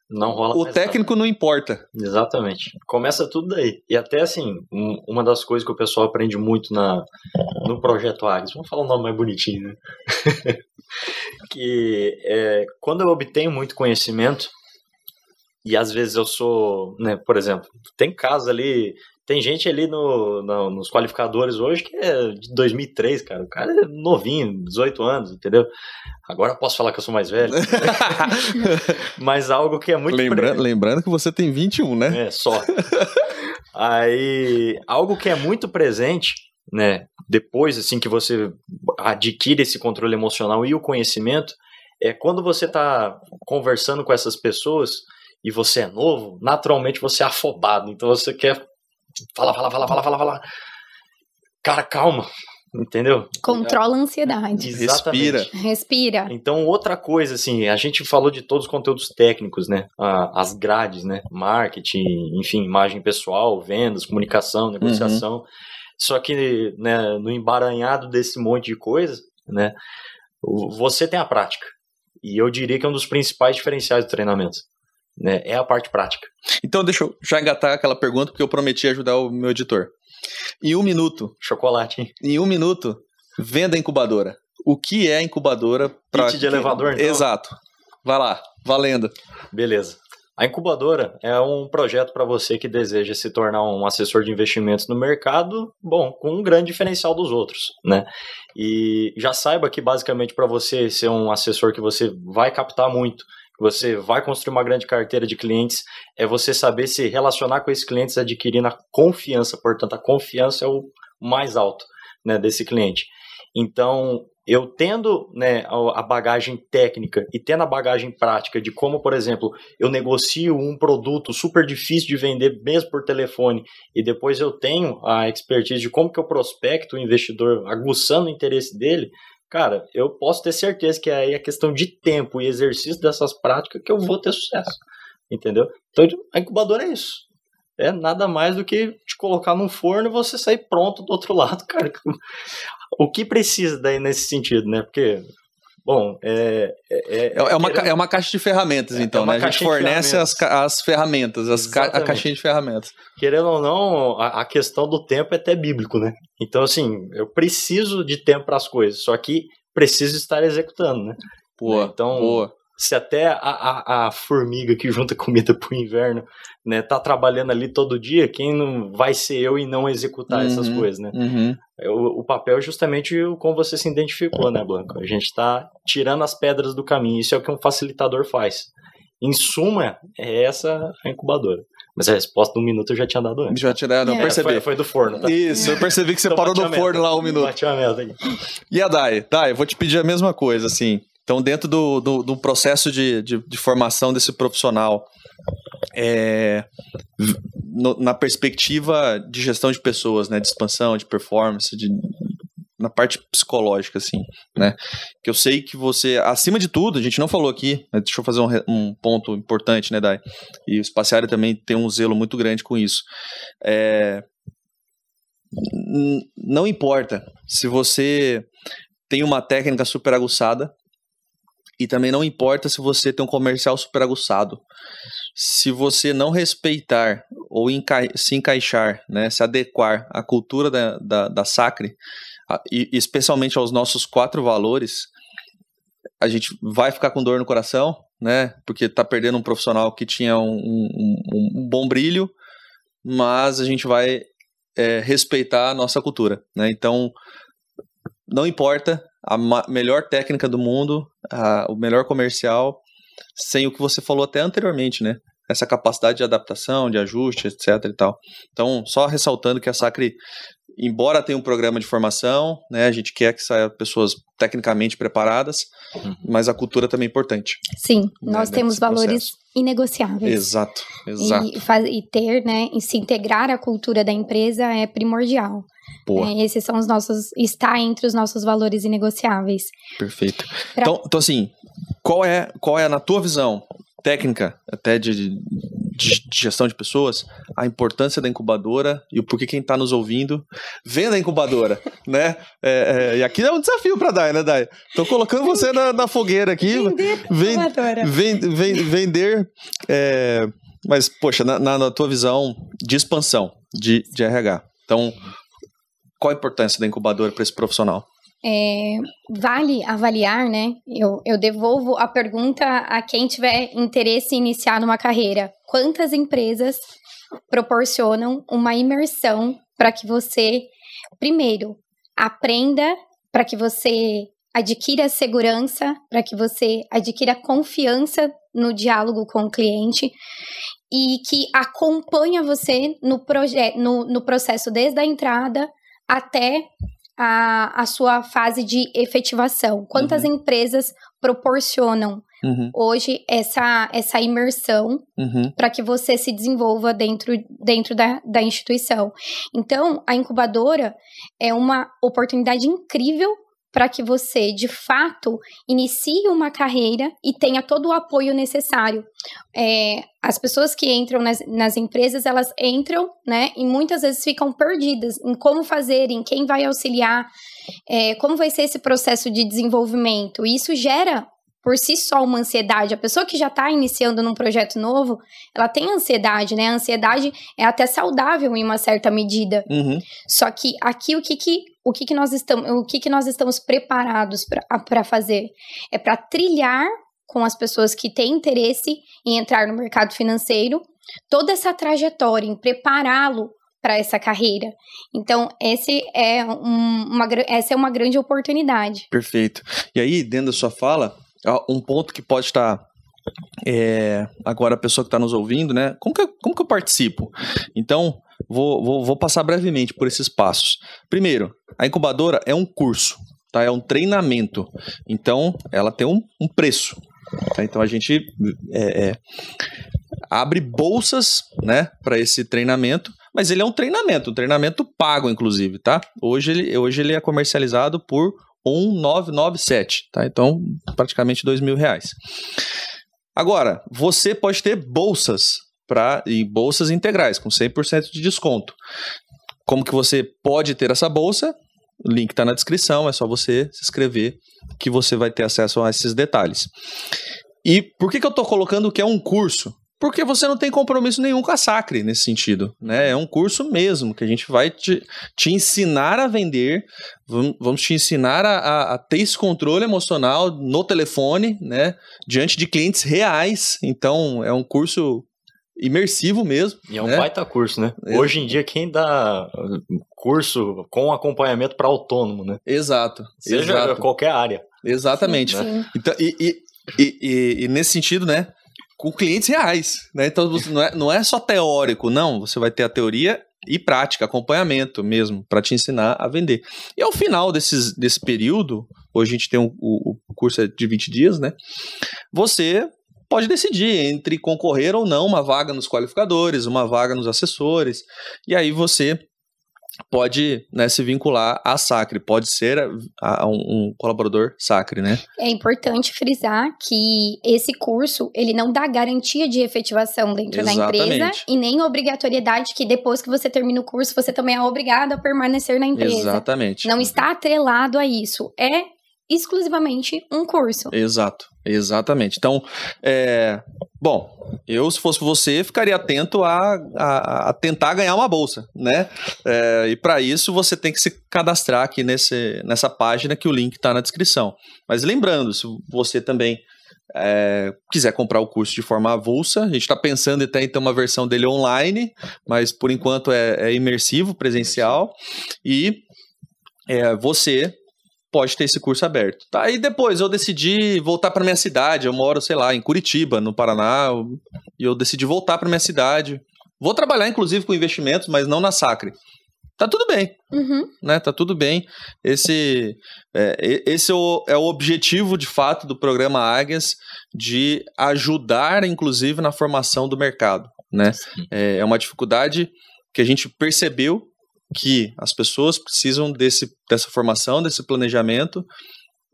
não rola O técnico nada. não importa. Exatamente. Começa tudo daí. E até assim, um, uma das coisas que o pessoal aprende muito na, no projeto Ares, vamos falar um nome mais bonitinho, né? que é, quando eu obtenho muito conhecimento, e às vezes eu sou, né, por exemplo, tem casos ali tem gente ali no, no, nos qualificadores hoje que é de 2003, cara. O cara é novinho, 18 anos, entendeu? Agora posso falar que eu sou mais velho. Mas algo que é muito. Lembra pre... Lembrando que você tem 21, né? É, só. Aí, algo que é muito presente, né? Depois, assim, que você adquire esse controle emocional e o conhecimento, é quando você está conversando com essas pessoas e você é novo, naturalmente você é afobado. Então você quer falar, falar, falar, falar, falar, falar. Cara, calma. Entendeu? Controla a ansiedade. Exatamente. Respira. Respira. Então, outra coisa, assim, a gente falou de todos os conteúdos técnicos, né? As grades, né? Marketing, enfim, imagem pessoal, vendas, comunicação, negociação. Só que, né, no embaranhado desse monte de coisa, né? Você tem a prática. E eu diria que é um dos principais diferenciais do treinamento. Né? É a parte prática. Então, deixa eu já engatar aquela pergunta, porque eu prometi ajudar o meu editor. Em um minuto, Chocolate, hein? em um minuto, venda incubadora. O que é incubadora para. Kit de elevador, então? Exato. Vai lá, valendo. Beleza. A incubadora é um projeto para você que deseja se tornar um assessor de investimentos no mercado, bom, com um grande diferencial dos outros, né? E já saiba que basicamente para você ser um assessor que você vai captar muito, você vai construir uma grande carteira de clientes, é você saber se relacionar com esses clientes adquirindo a confiança, portanto, a confiança é o mais alto, né, desse cliente. Então, eu tendo né, a bagagem técnica e tendo a bagagem prática de como, por exemplo, eu negocio um produto super difícil de vender mesmo por telefone e depois eu tenho a expertise de como que eu prospecto o investidor aguçando o interesse dele, cara, eu posso ter certeza que aí é questão de tempo e exercício dessas práticas que eu vou ter sucesso, entendeu? Então a incubadora é isso. É nada mais do que te colocar num forno e você sair pronto do outro lado, cara. O que precisa daí nesse sentido, né? Porque, bom, é. É, é uma, ca- é uma caixa de ferramentas, É, então, é né? A gente fornece ferramentas. as, as ferramentas, as ca- a caixinha de ferramentas. querendo ou não, a, a questão do tempo é até bíblico, né? Então, assim, eu preciso de tempo para as coisas, só que preciso estar executando, né? Boa, Então, boa. Se até a, a, a formiga que junta comida pro inverno, né, tá trabalhando ali todo dia, quem não vai ser eu e não executar essas Uhum. coisas, né? Uhum. O, o papel é justamente o como você se identificou, né, Blanco? A gente está tirando as pedras do caminho. Isso é o que um facilitador faz. Em suma, é essa a incubadora. Mas a resposta de um minuto eu já tinha dado antes. Já tirar, não É, percebi. Foi, foi do forno, tá? Isso, eu percebi que você Então parou no forno lá um minuto. Bati a meta aqui. E a Dai? Dai, eu vou te pedir a mesma coisa, assim. Então, dentro do, do, do processo de, de, de formação desse profissional, é, no- na perspectiva de gestão de pessoas, né, de expansão, de performance, de, na parte psicológica, assim, né, que eu sei que você, acima de tudo, a gente não falou aqui, né, deixa eu fazer um, um ponto importante, né, Dai, e o Espaciário também tem um zelo muito grande com isso, é, não importa se você tem uma técnica super aguçada e também não importa se você tem um comercial super aguçado. Se você não respeitar ou encai- se encaixar, né, se adequar à cultura da, da, da Sacre, a- e especialmente aos nossos quatro valores, a gente vai ficar com dor no coração, né? Porque tá perdendo um profissional que tinha um- um- um bom brilho, mas a gente vai é, respeitar a nossa cultura, né? Então, não importa a melhor técnica do mundo, a- o melhor comercial, sem o que você falou até anteriormente, né? Essa capacidade de adaptação, de ajuste, etc e tal. Então, só ressaltando que a Sacre, embora tenha um programa de formação, né? A gente quer que saiam pessoas tecnicamente preparadas, Uhum. mas a cultura também é importante. Sim, nós né, temos nesse valores inegociáveis. Exato, exato. E, faz- e ter, né, e se integrar à cultura da empresa é primordial. Boa, É, esses são os nossos, está entre os nossos valores inegociáveis. perfeito. Pra- Então, então, assim, qual é, qual é, na tua visão técnica, até de, de- de gestão de pessoas, a importância da incubadora e o porquê quem está nos ouvindo venda a incubadora, né? É, é, e aqui é um desafio para Dai, né, Dai? Tô colocando você na, na fogueira aqui. Ven- Incubadora. ven- ven- vender. é, mas, poxa, na, na- na tua visão de expansão de, de RH. Então, qual a importância da incubadora para esse profissional? É, vale avaliar, né? Eu, eu devolvo a pergunta a quem tiver interesse em iniciar numa carreira. Quantas empresas proporcionam uma imersão para que você, primeiro, aprenda, para que você adquira segurança, para que você adquira confiança no diálogo com o cliente e que acompanha você no, no, no processo desde a entrada até a, a sua fase de efetivação. Quantas uhum. empresas proporcionam uhum. hoje essa, essa imersão uhum. para que você se desenvolva dentro, dentro da, da instituição. Então, a incubadora é uma oportunidade incrível para que você, de fato, inicie uma carreira e tenha todo o apoio necessário. É, as pessoas que entram nas, nas, empresas, elas entram, né, e muitas vezes ficam perdidas em como fazer, em quem vai auxiliar, é, como vai ser esse processo de desenvolvimento. E isso gera por si só uma ansiedade. A pessoa que já está iniciando num projeto novo, ela tem ansiedade, né? A ansiedade é até saudável em uma certa medida. Uhum. Só que aqui o que, que o que, que nós estamos o que, que nós estamos preparados para fazer é para trilhar com as pessoas que têm interesse em entrar no mercado financeiro toda essa trajetória, em prepará-lo para essa carreira. Então, esse é um, uma, essa é uma grande oportunidade. Perfeito. E aí, dentro da sua fala, um ponto que pode estar é, agora a pessoa que está nos ouvindo, né? Como que, como que eu participo? Então, vou, vou, vou, passar brevemente por esses passos. Primeiro, a incubadora é um curso, tá? É um treinamento. Então, ela tem um, um preço. Tá? Então, a gente é, é, abre bolsas, né, para esse treinamento. Mas ele é um treinamento, um treinamento pago, inclusive, tá? Hoje ele, hoje ele é comercializado por 1997, tá? Então, praticamente dois mil reais. Agora, você pode ter bolsas para e bolsas integrais com 100% de desconto. Como que você pode ter essa bolsa? O link está na descrição, é só você se inscrever que você vai ter acesso a esses detalhes. E por que, que eu estou colocando que é um curso? porque você não tem compromisso nenhum com a Sacre nesse sentido. Né? É um curso mesmo, que a gente vai te, te ensinar a vender, vamos te ensinar a, a, a, ter esse controle emocional no telefone, né? diante de clientes reais. Então, é um curso imersivo mesmo. E é um né? baita curso, né? É. Hoje em dia, quem dá curso com acompanhamento para autônomo, né? Exato. Seja exato. qualquer área. Exatamente. Sim, sim. Então, e, e, e, e, nesse sentido, né? com clientes reais, né? Então você não é, não é só teórico, não. Você vai ter a teoria e prática, acompanhamento mesmo, para te ensinar a vender. E ao final desses, desse período, hoje a gente tem um, o, o curso é de 20 dias, né? Você pode decidir entre concorrer ou não uma vaga nos qualificadores, uma vaga nos assessores, e aí você pode né, se vincular à Sacre, pode ser a, a um, um, colaborador Sacre, né? É importante frisar que esse curso, ele não dá garantia de efetivação dentro Exatamente. da empresa e nem obrigatoriedade que depois que você termina o curso, você também é obrigado a permanecer na empresa. Exatamente. Não está atrelado a isso. É exclusivamente um curso. Exato, exatamente. Então, é, bom, eu se fosse você ficaria atento a, a, a tentar ganhar uma bolsa, né? É, e para isso você tem que se cadastrar aqui nesse, nessa página que o link está na descrição. Mas lembrando, se você também é, quiser comprar o curso de forma avulsa, a gente está pensando até em ter uma versão dele online, mas por enquanto é, é imersivo, presencial, e é, você pode ter esse curso aberto. Tá? E depois eu decidi voltar para minha cidade. Eu moro, sei lá, em Curitiba, no Paraná, e eu decidi voltar para minha cidade. Vou trabalhar, inclusive, com investimentos, mas não na Sacre. Tá tudo bem, uhum. né? Tá tudo bem. Esse, é, esse é o, é o objetivo, de fato, do programa Águias, de ajudar, inclusive, na formação do mercado, né? É, é uma dificuldade que a gente percebeu que as pessoas precisam desse, dessa formação, desse planejamento,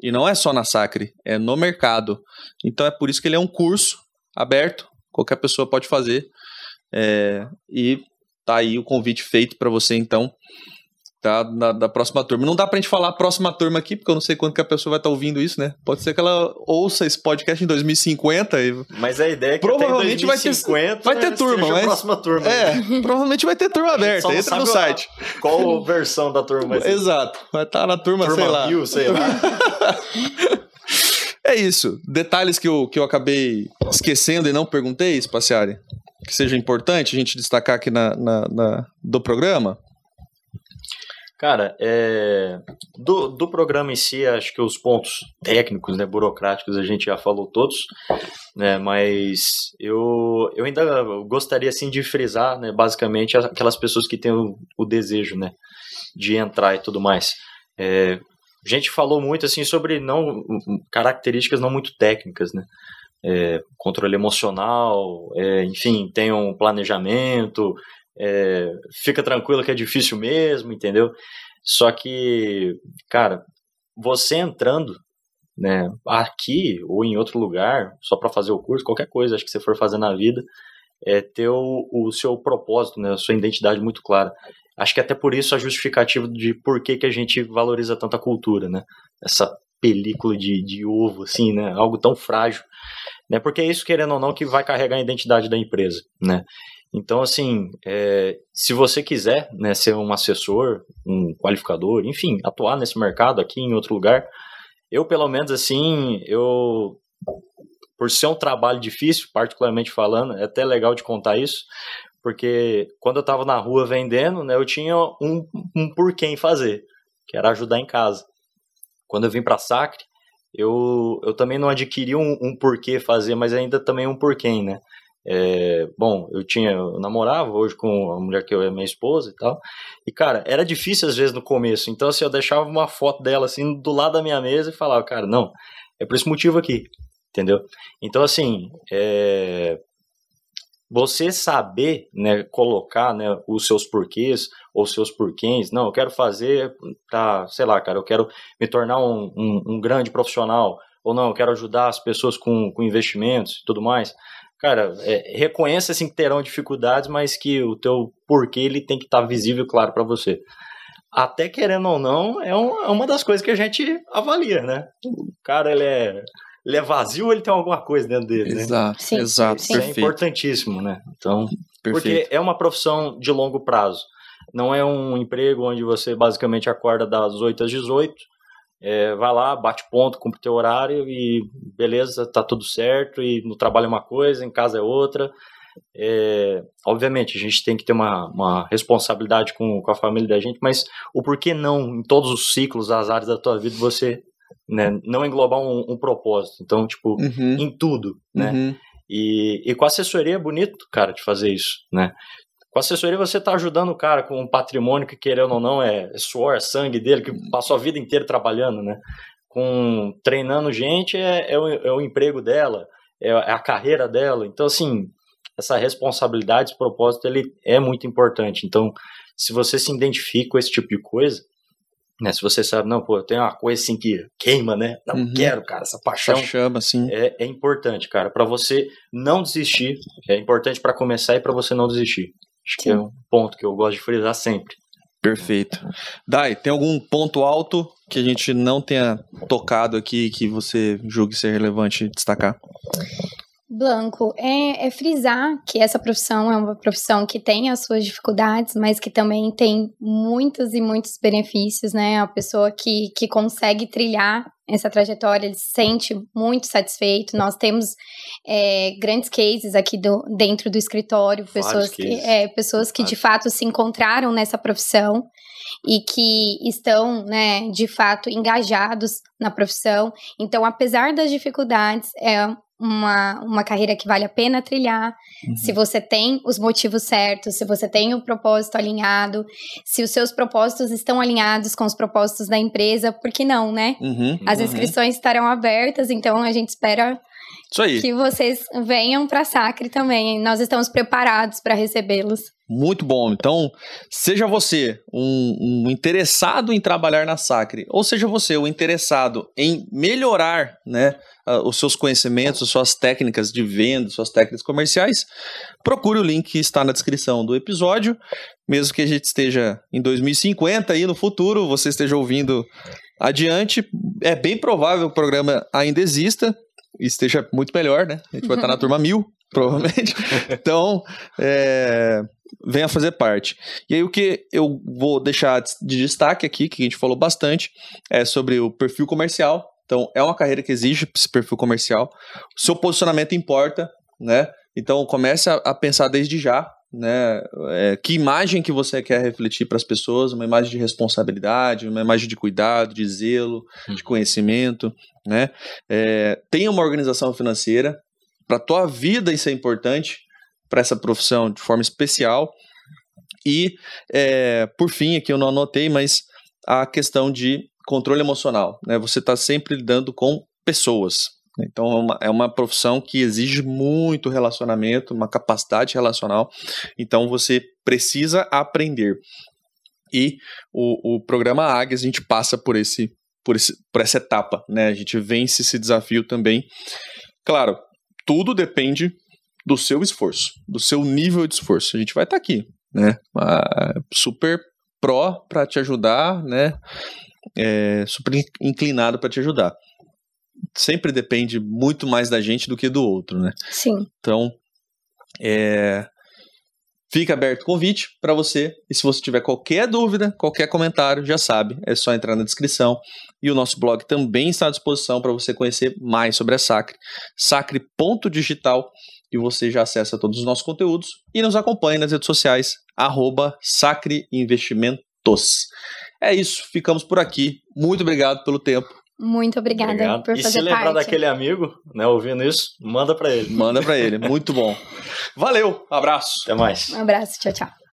e não é só na Sacre, é no mercado. Então é por isso que ele é um curso aberto, qualquer pessoa pode fazer. É, e tá aí o convite feito para você, então, tá? Da, da, próxima turma. Não dá pra gente falar a próxima turma aqui, porque eu não sei quando que a pessoa vai estar tá ouvindo isso, né? Pode ser que ela ouça esse podcast em 2050. E... Mas a ideia é que provavelmente 2050 vai ter, vai ter turma, mas... a próxima turma. É, provavelmente vai ter turma aberta. Entra no site. Qual versão da turma ser? Exato. Vai estar tá na turma, turma sei lá. Mil, sei lá. é isso. Detalhes que eu, que eu acabei esquecendo e não perguntei, Espaciari, que seja importante a gente destacar aqui na, na, na do programa. Cara, é, do, do programa em si, acho que os pontos técnicos, né, burocráticos, a gente já falou todos, né, mas eu, eu ainda gostaria, assim, de frisar, né, basicamente, aquelas pessoas que têm o, o desejo, né, de entrar e tudo mais. é, a gente falou muito assim sobre não características não muito técnicas, né? É, controle emocional, é, enfim, tem um planejamento, é, fica tranquilo que é difícil mesmo, entendeu? Só que, cara, você entrando, né, aqui ou em outro lugar, só para fazer o curso, qualquer coisa, acho que você for fazer na vida, é ter o, o seu propósito, né, a sua identidade muito clara. Acho que até por isso a justificativa de por que, que a gente valoriza tanto a cultura, né? Essa película de, de ovo, assim, né? Algo tão frágil. Né? Porque é isso, querendo ou não, que vai carregar a identidade da empresa, né? Então, assim, é, se você quiser né, ser um assessor, um qualificador, enfim, atuar nesse mercado aqui em outro lugar, eu, pelo menos, assim, eu, por ser um trabalho difícil, particularmente falando, é até legal de contar isso, porque quando eu estava na rua vendendo, né, eu tinha um, um porquê em fazer, que era ajudar em casa. Quando eu vim para Sacre, eu, eu também não adquiri um, um porquê fazer, mas ainda também um porquê, né? É, bom, eu tinha, eu namorava hoje com a mulher que eu é minha esposa e tal. E cara, era difícil às vezes no começo. Então assim, eu deixava uma foto dela assim do lado da minha mesa e falava, cara, não, é por esse motivo aqui, entendeu? Então assim, é, você saber, né, colocar, né, os seus porquês ou seus porquês, não, eu quero fazer para, sei lá, cara, eu quero me tornar um, um, um, grande profissional, ou não, eu quero ajudar as pessoas com, com investimentos e tudo mais. Cara, é, reconheça assim que terão dificuldades, mas que o teu porquê ele tem que estar tá visível, claro, para você. Até querendo ou não, é, um, é uma das coisas que a gente avalia, né? O cara, ele é ele é vazio ou ele tem alguma coisa dentro dele, né? Exato, sim, exato. Isso é importantíssimo, né? Então, Perfeito. porque é uma profissão de longo prazo. Não é um emprego onde você basicamente acorda das 8 às 18, é, vai lá, bate ponto, cumpre teu horário e beleza, tá tudo certo, e no trabalho é uma coisa, em casa é outra. É, obviamente, a gente tem que ter uma, uma responsabilidade com, com a família da gente, mas o porquê não, em todos os ciclos, as áreas da tua vida, você né, não englobar um, um propósito. Então, tipo, uhum. em tudo, né? Uhum. E, e com a assessoria é bonito, cara, de fazer isso, né? Com a assessoria você está ajudando o cara com um patrimônio que, querendo ou não, é, suor, é sangue dele, que passou a vida inteira trabalhando, né? Com treinando gente é, é, o, é o emprego dela, é, é a carreira dela. Então, assim, essa responsabilidade, esse propósito, ele é muito importante. Então, se você se identifica com esse tipo de coisa, né? Se você sabe, não, pô, tem uma coisa assim que queima, né? Não uhum. quero, cara, essa paixão. Essa chama, assim. É, é importante, cara, para você não desistir. É importante para começar e para você não desistir. Acho que é um ponto que eu gosto de frisar sempre. Perfeito. Dai, tem algum ponto alto que a gente não tenha tocado aqui que você julgue ser relevante destacar? Blanco, é, é, frisar que essa profissão é uma profissão que tem as suas dificuldades, mas que também tem muitos e muitos benefícios, né? A pessoa que, que consegue trilhar essa trajetória, ele se sente muito satisfeito. Nós temos é, grandes cases aqui do, dentro do escritório, pessoas que, é, pessoas que de fato se encontraram nessa profissão e que estão, né, de fato engajados na profissão. Então, apesar das dificuldades, é uma, uma carreira que vale a pena trilhar, uhum. se você tem os motivos certos, se você tem o propósito alinhado, se os seus propósitos estão alinhados com os propósitos da empresa, por que não, né? Uhum, As uhum. inscrições estarão abertas, então a gente espera que vocês venham para Sacre também. Nós estamos preparados para recebê-los. Muito bom. Então, seja você um, um, interessado em trabalhar na Sacre, ou seja você o um interessado em melhorar né, os seus conhecimentos, suas técnicas de venda, suas técnicas comerciais, procure o link que está na descrição do episódio. Mesmo que a gente esteja em 2050 e no futuro, você esteja ouvindo adiante, é bem provável que o programa ainda exista esteja muito melhor, né? A gente vai estar na turma mil, provavelmente. Então, é, venha fazer parte. E aí o que eu vou deixar de destaque aqui, que a gente falou bastante, é sobre o perfil comercial. Então, é uma carreira que exige esse perfil comercial. O seu posicionamento importa, né? Então, comece a, a pensar desde já, né? É, que imagem que você quer refletir para as pessoas? Uma imagem de responsabilidade, uma imagem de cuidado, de zelo, de uhum. conhecimento, né? É, tenha uma organização financeira. Para a tua vida isso é importante, para essa profissão de forma especial. E, é, por fim, aqui eu não anotei, mas a questão de controle emocional, né? Você está sempre lidando com pessoas. Então é uma, é uma profissão que exige muito relacionamento, uma capacidade relacional. Então você precisa aprender. E o, o programa Águias, a gente passa por esse, por esse por essa etapa, né? A gente vence esse desafio também. Claro, tudo depende do seu esforço, do seu nível de esforço. A gente vai estar tá aqui, né? super pró para te ajudar, né? É, super inclinado para te ajudar. Sempre depende muito mais da gente do que do outro, né? Sim. Então, é, fica aberto o convite para você. E se você tiver qualquer dúvida, qualquer comentário, já sabe, é só entrar na descrição. E o nosso blog também está à disposição para você conhecer mais sobre a Sacre, sacre.digital e você já acessa todos os nossos conteúdos e nos acompanhe nas redes sociais, arroba Sacre Investimentos. É isso, ficamos por aqui. Muito obrigado pelo tempo. Muito obrigada Obrigado. por e fazer parte. E se lembrar parte. daquele amigo, né, ouvindo isso, manda para ele. Manda para ele, muito bom. Valeu, abraço. Até mais. Um abraço, tchau, tchau.